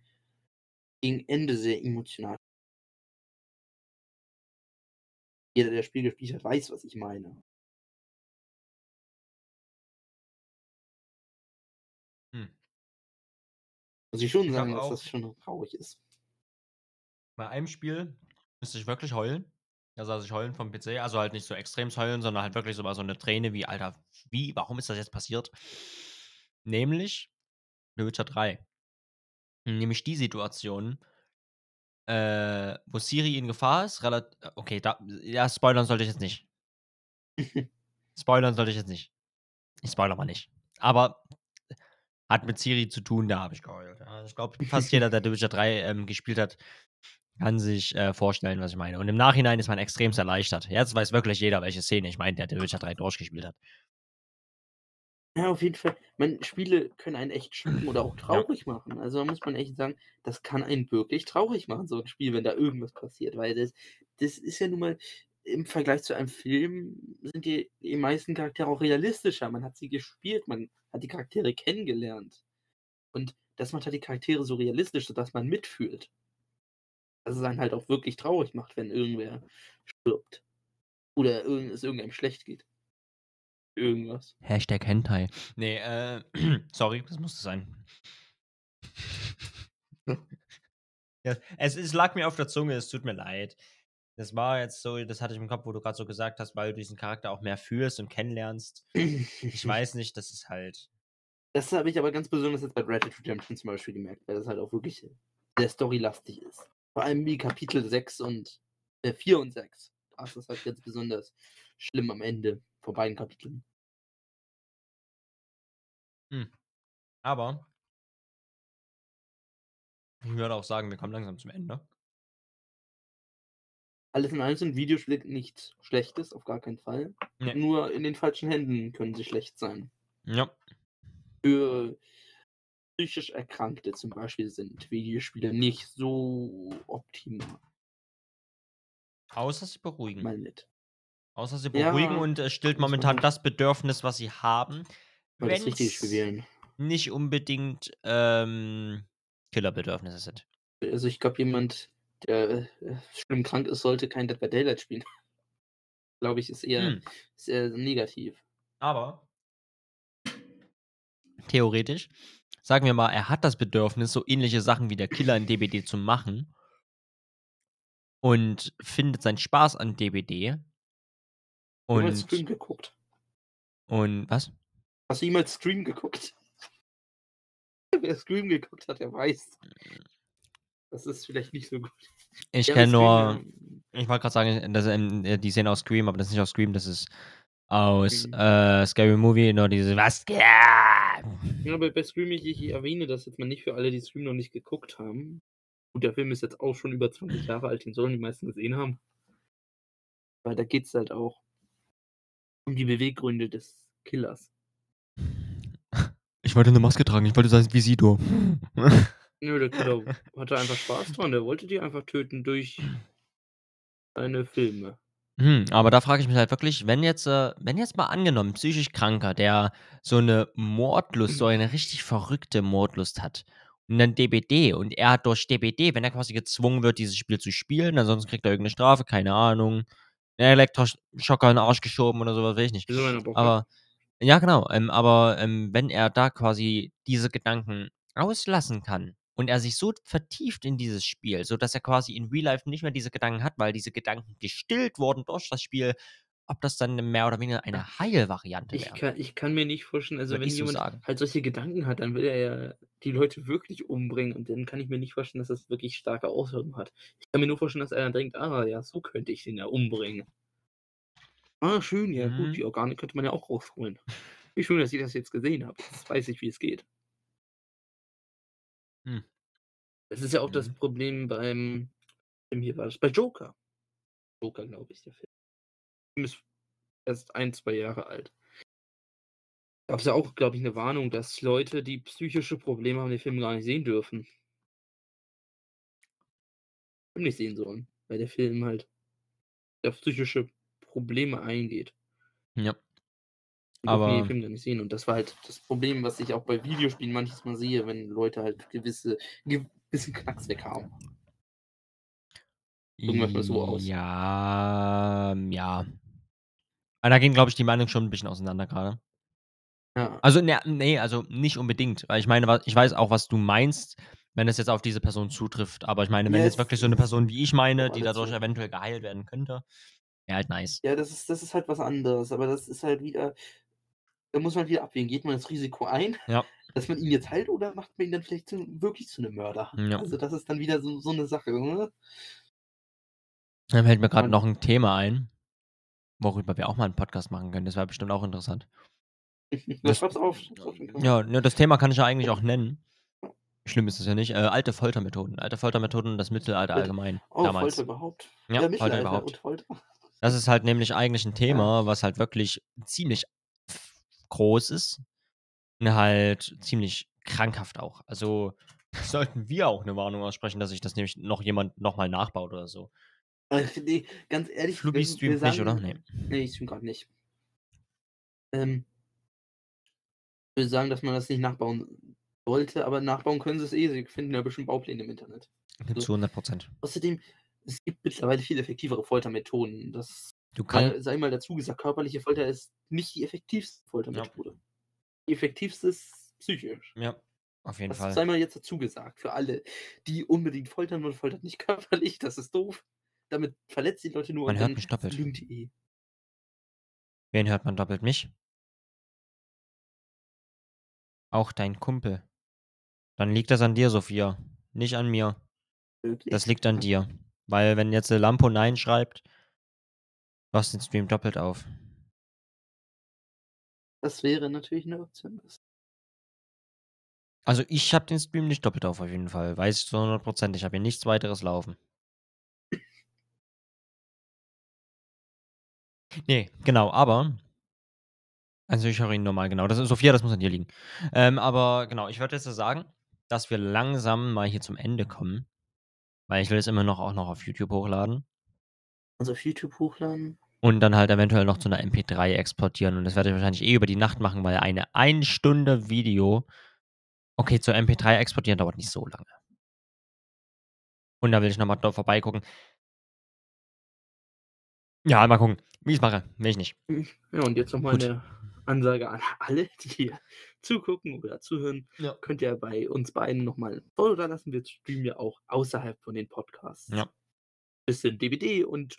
gegen Ende sehr emotional Jeder, der das Spiel gespielt hat, weiß, was ich meine. Hm. Muss ich schon Ich sagen, dass das schon traurig ist. Bei einem Spiel müsste ich wirklich heulen. Da saß ich heulend vom PC, also halt nicht so extrem heulen, sondern halt wirklich so mal so 'ne Träne wie: „Alter, wie? Warum ist das jetzt passiert?“ Nämlich The Witcher 3. Nämlich die Situation äh, wo Ciri in Gefahr ist, relat äh, okay, da ja, spoilern sollte ich jetzt nicht. <laughs> Spoilern sollte ich jetzt nicht. Ich spoilere mal nicht. Aber hat mit Ciri zu tun, da habe ich geheult, ja. Ich glaube, fast <laughs> jeder, der The Witcher 3, ähm, gespielt hat, kann sich, äh, vorstellen, was ich meine. Und im Nachhinein ist man extremst erleichtert. Jetzt weiß wirklich jeder, welche Szene ich meine, der The Witcher 3 durchgespielt hat. Ja, auf jeden Fall. Man Spiele können einen echt schocken oder auch traurig machen. Also, da muss man echt sagen, das kann einen wirklich traurig machen, so 'n Spiel, wenn da irgendwas passiert, weil das das ist ja nun mal im Vergleich zu einem Film sind die die meisten Charaktere auch realistischer. Man hat sie gespielt, man hat die Charaktere kennengelernt. Und das macht halt die Charaktere so realistisch, sodass man mitfühlt. Dass es einen halt auch wirklich traurig macht, wenn irgendwer stirbt. Oder es irgendeinem schlecht geht. Irgendwas. Hashtag Hentai. Ne, äh, <clears throat> sorry, das musste sein. <laughs> Ja, es es lag mir auf der Zunge, es tut mir leid. Das war jetzt so das hatte ich im Kopf, wo du grad so gesagt hast, weil du diesen Charakter auch mehr fühlst und kennenlernst. Ich <laughs> weiß nicht, das ist halt Das habe ich aber ganz besonders jetzt bei Red Dead Redemption zum Beispiel gemerkt, weil das halt auch wirklich sehr storylastig ist. Vor allem wie Kapitel 6 und äh, 4 und 6. Da ist das halt ganz besonders schlimm am Ende von beiden Kapiteln. Hm. Aber ich würde auch sagen, wir kommen langsam zum Ende. Alles in allem sind Videospiele nichts Schlechtes, auf gar keinen Fall. Ne. Nur in den falschen Händen können sie schlecht sein. Ja. Für psychisch Erkrankte zum Beispiel sind Videospiele nicht so optimal. Außer sie beruhigen. Mal nicht. Außer sie Ja, beruhigen und es stillt momentan das Bedürfnis, was sie haben, Mal das richtige Spiel wenn's wählen. nicht unbedingt, ähm, Killerbedürfnisse sind. Also, ich glaube, jemand, der, äh, schlimm krank ist, sollte kein Dead by Daylight spielen. <laughs> Glaube ich, ist eher Hm. ist eher negativ. Aber theoretisch, sagen wir mal, er hat das Bedürfnis, so ähnliche Sachen wie der Killer in DBD zu machen und findet seinen Spaß an DBD. Und geguckt. und was? Hast du jemals Stream geguckt? <laughs> Wer Stream geguckt hat, der weiß. Das ist vielleicht nicht so gut. Ich kenne nur ich wollte grad sagen, ähm, äh, die Szene aus Scream, aber das ist nicht aus Scream, das ist aus, äh, Scary Movie, nur diese „Was geht?“ Ja, aber bei Scream, ich ich erwähne das jetzt mal nicht für alle, die Scream noch nicht geguckt haben. Gut, der Film ist jetzt auch schon über 20 Jahre alt, den sollen die meisten gesehen haben. Weil da geht's halt auch um die Beweggründe des Killers. Ich wollte 'ne Maske tragen, ich wollte sein wie Sido. <laughs> Nö, der Killer hatte einfach Spaß dran. Der wollte die einfach töten durch seine Filme. Hm, aber da frage ich mich halt wirklich, wenn jetzt, äh wenn jetzt mal angenommen, psychisch Kranker, der so 'ne Mordlust, so eine richtig verrückte Mordlust hat und dann DBD und er hat durch DBD, wenn er quasi gezwungen wird, dieses Spiel zu spielen, ansonsten kriegt er irgend 'ne Strafe, keine Ahnung, 'n Elektroschocker in 'n Arsch geschoben oder so was, weiß ich nicht. Er? Aber ja, genau, ähm, aber, ähm, wenn er da quasi diese Gedanken rauslassen kann und er sich so vertieft in dieses Spiel, sodass er quasi in Real Life nicht mehr diese Gedanken hat, weil diese Gedanken gestillt wurden durch das Spiel, ob das dann mehr oder weniger eine Heilvariante Ich wäre. kann ich kann mir nicht vorstellen also, Würde wenn ich so jemand sagen. halt solche Gedanken hat, dann will er ja die Leute wirklich umbringen und dann kann ich mir nicht vorstellen, dass das wirklich starke Auswirkungen hat. Ich kann mir nur vorstellen, dass er dann denkt: „Ah ja, so könnte ich den ja umbringen.“ Ah, schön, ja gut, Mhm. die Organe könnte man ja auch rausholen. Wie schön, dass ich das jetzt gesehen habe. Jetzt weiß ich, wie es geht. Hm. Das ist ja auch das Mhm. Problem beim Film hier war das bei Joker. Joker, glaube ich, der Film. Film ist erst 1, 2 Jahre alt. Gab's ja auch, glaube ich, 'ne Warnung, dass Leute, die psychische Probleme haben, den Film gar nicht sehen dürfen. Film nicht sehen sollen, weil der Film halt auf psychische Probleme eingeht. Ja. Die Aber Film gar nicht sehen und das war halt das Problem, was ich auch bei Videospielen manches Mal sehe, wenn Leute halt gewisse gewissen Knacks weg haben. Wir's mal so aus. Ja, ja. Aber da gehen, glaube ich, die Meinungen schon 'n bisschen auseinander grade. Ja. Also, ne ne, also nicht unbedingt, weil ich meine, ich weiß auch, was du meinst, wenn es jetzt auf diese Person zutrifft. Aber ich meine, wenn Ja, jetzt wirklich so eine Person wie ich meine, die dadurch eventuell geheilt werden könnte, wäre halt nice. Ja, das ist das ist halt was anderes, aber das ist halt wieder da muss man wieder abwägen. Geht man das Risiko ein, Ja. dass man ihn jetzt heilt oder macht man ihn dann vielleicht zu wirklich zu 'nem Mörder? Ja. Also, das ist dann wieder so so 'ne Sache, ne? Da fällt mir Und noch 'n Thema ein, worüber wir auch mal 'n Podcast machen können. Das wäre bestimmt auch interessant. <laughs> Ja, Das schreib's auf, ja, ne, das Thema kann ich ja eigentlich auch nennen. Schlimm ist es ja nicht. Äh, alte Foltermethoden. Alte Foltermethoden, das Mittelalter allgemein, oh, damals. Folter überhaupt. Ja, Ja, Folter überhaupt. und Folter. Das ist halt nämlich eigentlich 'n Ja. Thema, was halt wirklich ziemlich groß ist und halt ziemlich krankhaft auch. Also, sollten wir auch 'ne Warnung aussprechen, dass sich das nämlich noch jemand noch mal nachbaut oder so. Ach ne, ganz ehrlich, Flubi streamt nicht, oder? sagen Ne. ne, ich streame grad nicht. Ähm ich würde sagen, dass man das nicht nachbauen sollte, aber nachbauen können sie's eh. Sie finden ja bestimmt Baupläne im Internet. Also zu 100% außerdem, es gibt mittlerweile viel effektivere Foltermethoden. Das Du kann äh, sei mal dazu gesagt, körperliche Folter ist nicht die effektivste Ja. Foltermethode. Die effektivste ist psychisch. Ja, auf jeden Das Fall. sei mal jetzt dazu gesagt für alle, die unbedingt foltern. Man foltert nicht <laughs> körperlich, das ist doof. Damit verletzt die Leute nur Man und hört mich doppelt. die eh. Wen hört man doppelt? Mich? Auch dein Kumpel. Dann liegt das an dir, Sophia, nicht an mir. Das Wirklich? liegt an dir. Weil wenn jetzt, äh, Lampo „Nein“ schreibt hast den Stream doppelt auf. Das wäre natürlich 'ne Option. Also, ich habe den Stream nicht doppelt auf, auf jeden Fall. Weiß ich zu 100 %. Ich habe hier nichts weiteres laufen. Ne, genau, aber also, ich höre ihn normal, genau. Das ist Sophia, das muss an dir liegen. Ähm, aber genau, ich würde jetzt sagen, dass wir langsam mal hier zum Ende kommen, weil ich will es immer noch auch noch auf YouTube hochladen. Also, auf YouTube hochladen? Und dann halt eventuell noch zu 'ner MP3 exportieren und das werde ich wahrscheinlich eh über die Nacht machen, weil eine 1 Stunde Video okay, zur MP3 exportieren dauert nicht so lange. Und da will ich noch mal dort vorbeigucken. Ja, mal gucken, wie ich's mache. Will ich nicht. Ja, und jetzt noch mal Gut. 'ne Ansage an <laughs> alle, die hier zugucken oder zuhören. Ja. Könnt ihr bei uns beiden noch mal 'n Follow dalassen. Wir streamen ja auch außerhalb von den Podcasts. Ja. Bisschen DBD und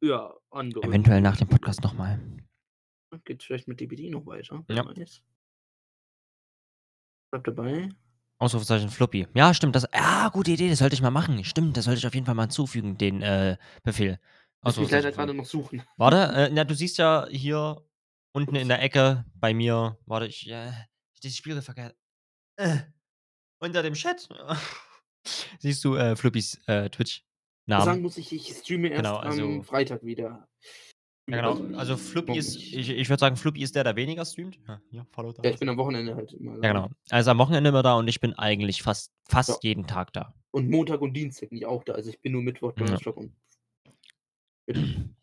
ja, andere Eventuell nach dem. Podcast noch mal. Geht's vielleicht mit DBD noch weiter? Ja. Bleibt dabei. Ausrufezeichen Fluppy. Ja, stimmt, das ah, gute Idee, das sollte ich mal machen. Stimmt, das sollte ich auf jeden Fall mal hinzufügen, den, äh, Befehl. Muss mich leider Fluppy. noch suchen. Warte, äh, na, du siehst ja hier unten in der Ecke bei mir warte, ich, äh dieses Spiel verkehrt äh, unter dem Chat <laughs> siehst du, äh, Fluppys, äh, Sagen Twitch-Namen. muss ich, ich streame erst Genau, am also Freitag wieder. Ja, genau. Also, Fluppy ist ich ich würde sagen, Fluppy ist der, der weniger streamt. Ja, hier, Follow Ja, ich bin am Wochenende halt immer Ja, da. genau. Er ist am Wochenende immer da und ich bin eigentlich fast Ja. fast jeden Tag da. Und Montag und Dienstag bin ich auch da. Also, ich bin nur Mittwoch, Ja. Donnerstag und Mitt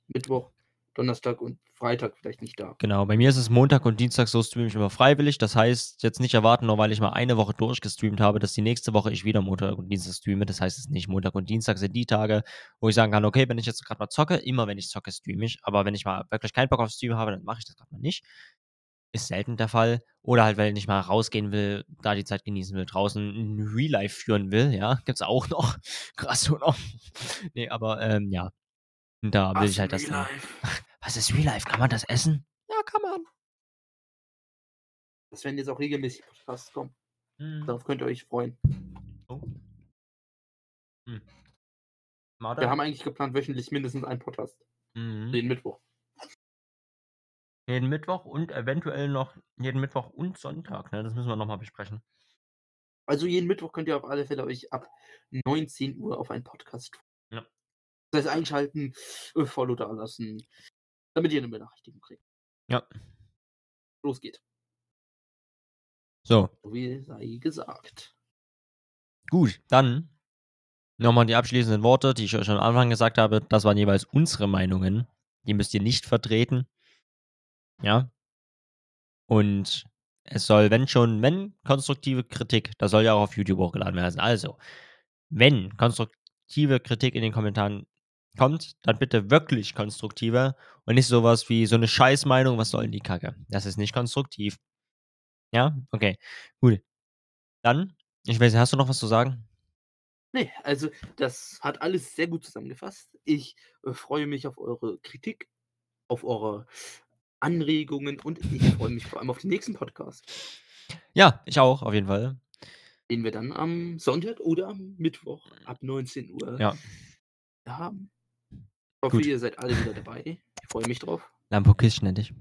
Mittwoch, Donnerstag und Freitag vielleicht nicht da. Genau, bei mir ist es Montag und Dienstag, so streame ich immer freiwillig. Das heißt, jetzt nicht erwarten, nur weil ich mal eine Woche durchgestreamt habe, dass die nächste Woche ich wieder Montag und Dienstag streame. Das heißt es nicht. Montag und Dienstag sind die Tage, wo ich sagen kann: „Okay, wenn ich jetzt grad mal zocke“ immer wenn ich zocke, streame ich. Aber wenn ich mal wirklich keinen Bock auf Stream habe, dann mache ich das grad mal nicht. Ist selten der Fall. Oder halt, weil ich mal rausgehen will, da die Zeit genießen will, draußen 'n Real Life führen will, ja, <laughs> gibt's auch noch. <laughs> Krass, oder? Ne, aber, ähm, ja. Und da will Was, ich halt das Life? <laughs> Was ist Real Life? Kann man das essen? Ja, kann man. Es werden jetzt auch regelmäßig Podcasts kommen. Mhm. Darauf könnt ihr euch freuen. Oh. Hm. Wir haben eigentlich geplant, wöchentlich mindestens einen Podcast. Mhm. Den Mittwoch. Jeden Mittwoch und eventuell noch jeden Mittwoch und Sonntag, ne? Das müssen wir noch mal besprechen. Also, jeden Mittwoch könnt ihr auf alle Fälle euch ab 19:00 auf einen Podcast freuen. Ja. Das heißt einschalten, äh, Follow dalassen, damit ihr 'ne Benachrichtigung kriegt. Ja. Los geht. So. So viel sei gesagt. Gut, dann noch mal die abschließenden Worte, die ich euch schon am Anfang gesagt habe. Das waren jeweils unsere Meinungen. Die müsst ihr nicht vertreten. Ja? Und es soll, wenn schon wenn konstruktive Kritik, das soll ja auch auf YouTube hochgeladen werden. Also, wenn konstruktive Kritik in den Kommentaren kommt, dann bitte wirklich konstruktive und nicht so was wie so 'ne Scheißmeinung: „Was soll 'n die Kacke?“ Das ist nicht konstruktiv. Ja? Okay, gut. Dann Ich weiß nicht, hast du noch was zu sagen? Ne, also das hat alles sehr gut zusammengefasst. Ich, äh, freue mich auf eure Kritik, auf eure Anregungen und ich freue mich vor allem auf den nächsten Podcast, Ja, ich auch, auf jeden Fall. den wir dann am Sonntag oder am Mittwoch ab 19 Uhr Ja. haben. Ich hoffe, Gut. ihr seid alle wieder dabei. Ich freue mich drauf. Lampo Kiss nenne ich.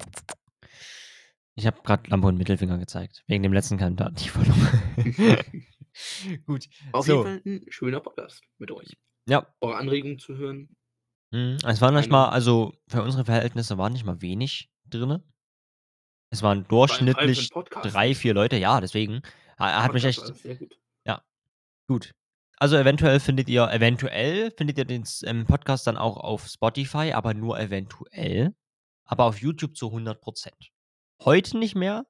Ich habe gerade Lampo einen Mittelfinger gezeigt. Wegen dem letzten Kandidaten, die verloren. <laughs> Gut. Auf so. jeden Fall ein schöner Podcast mit euch. Ja. Eure Anregungen zu hören. Mhm. Es waren nicht Keine- mal, also für unsere Verhältnisse waren nicht mal wenig drin. Es waren durchschnittlich drei, vier Leute. Ja, deswegen. Er hat mich Podcast echt war das sehr gut. Also eventuell findet ihr, eventuell findet ihr den ähm, Podcast dann auch auf Spotify, aber nur eventuell. Aber auf YouTube zu 100%. Heute nicht mehr,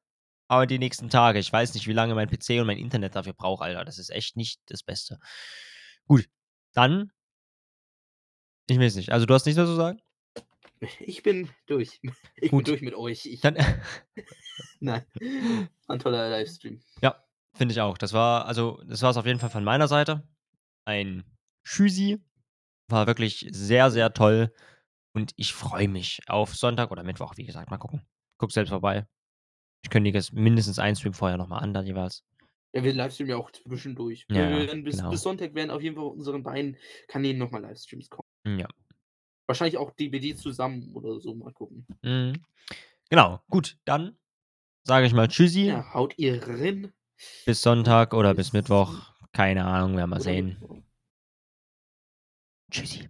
aber die nächsten Tage. Ich weiß nicht, wie lange mein PC und mein Internet dafür braucht, Alter. Das ist echt nicht das Beste. Gut, dann. Ich weiß nicht. Also du hast nichts mehr zu sagen? Ich bin durch. <laughs> Ich Gut. bin durch mit euch. Ich, Dann <laughs> nein. Ein toller Livestream. Ja, finde ich auch. Das war, also, das war es auf jeden Fall von meiner Seite. Ein Tschüssi. War wirklich sehr, sehr toll. Und ich freue mich auf Sonntag oder Mittwoch, wie gesagt. Mal gucken. Guck selbst vorbei. Ich kündige es mindestens einen Stream vorher nochmal an, dann jeweils. Ja, wir livestreamen ja auch zwischendurch. Ja, wir werden bis, genau. bis Sonntag werden auf jeden Fall auf unseren beiden Kanälen nochmal Livestreams kommen. Ja. Wahrscheinlich auch DBD zusammen oder so. Mal gucken. Mhm. Genau, gut. Dann sage ich mal Tschüssi. Ja, haut ihr rein. Bis Sonntag oder bis bis- Mittwoch. Keine Ahnung, werden wir sehen. Tschüssi.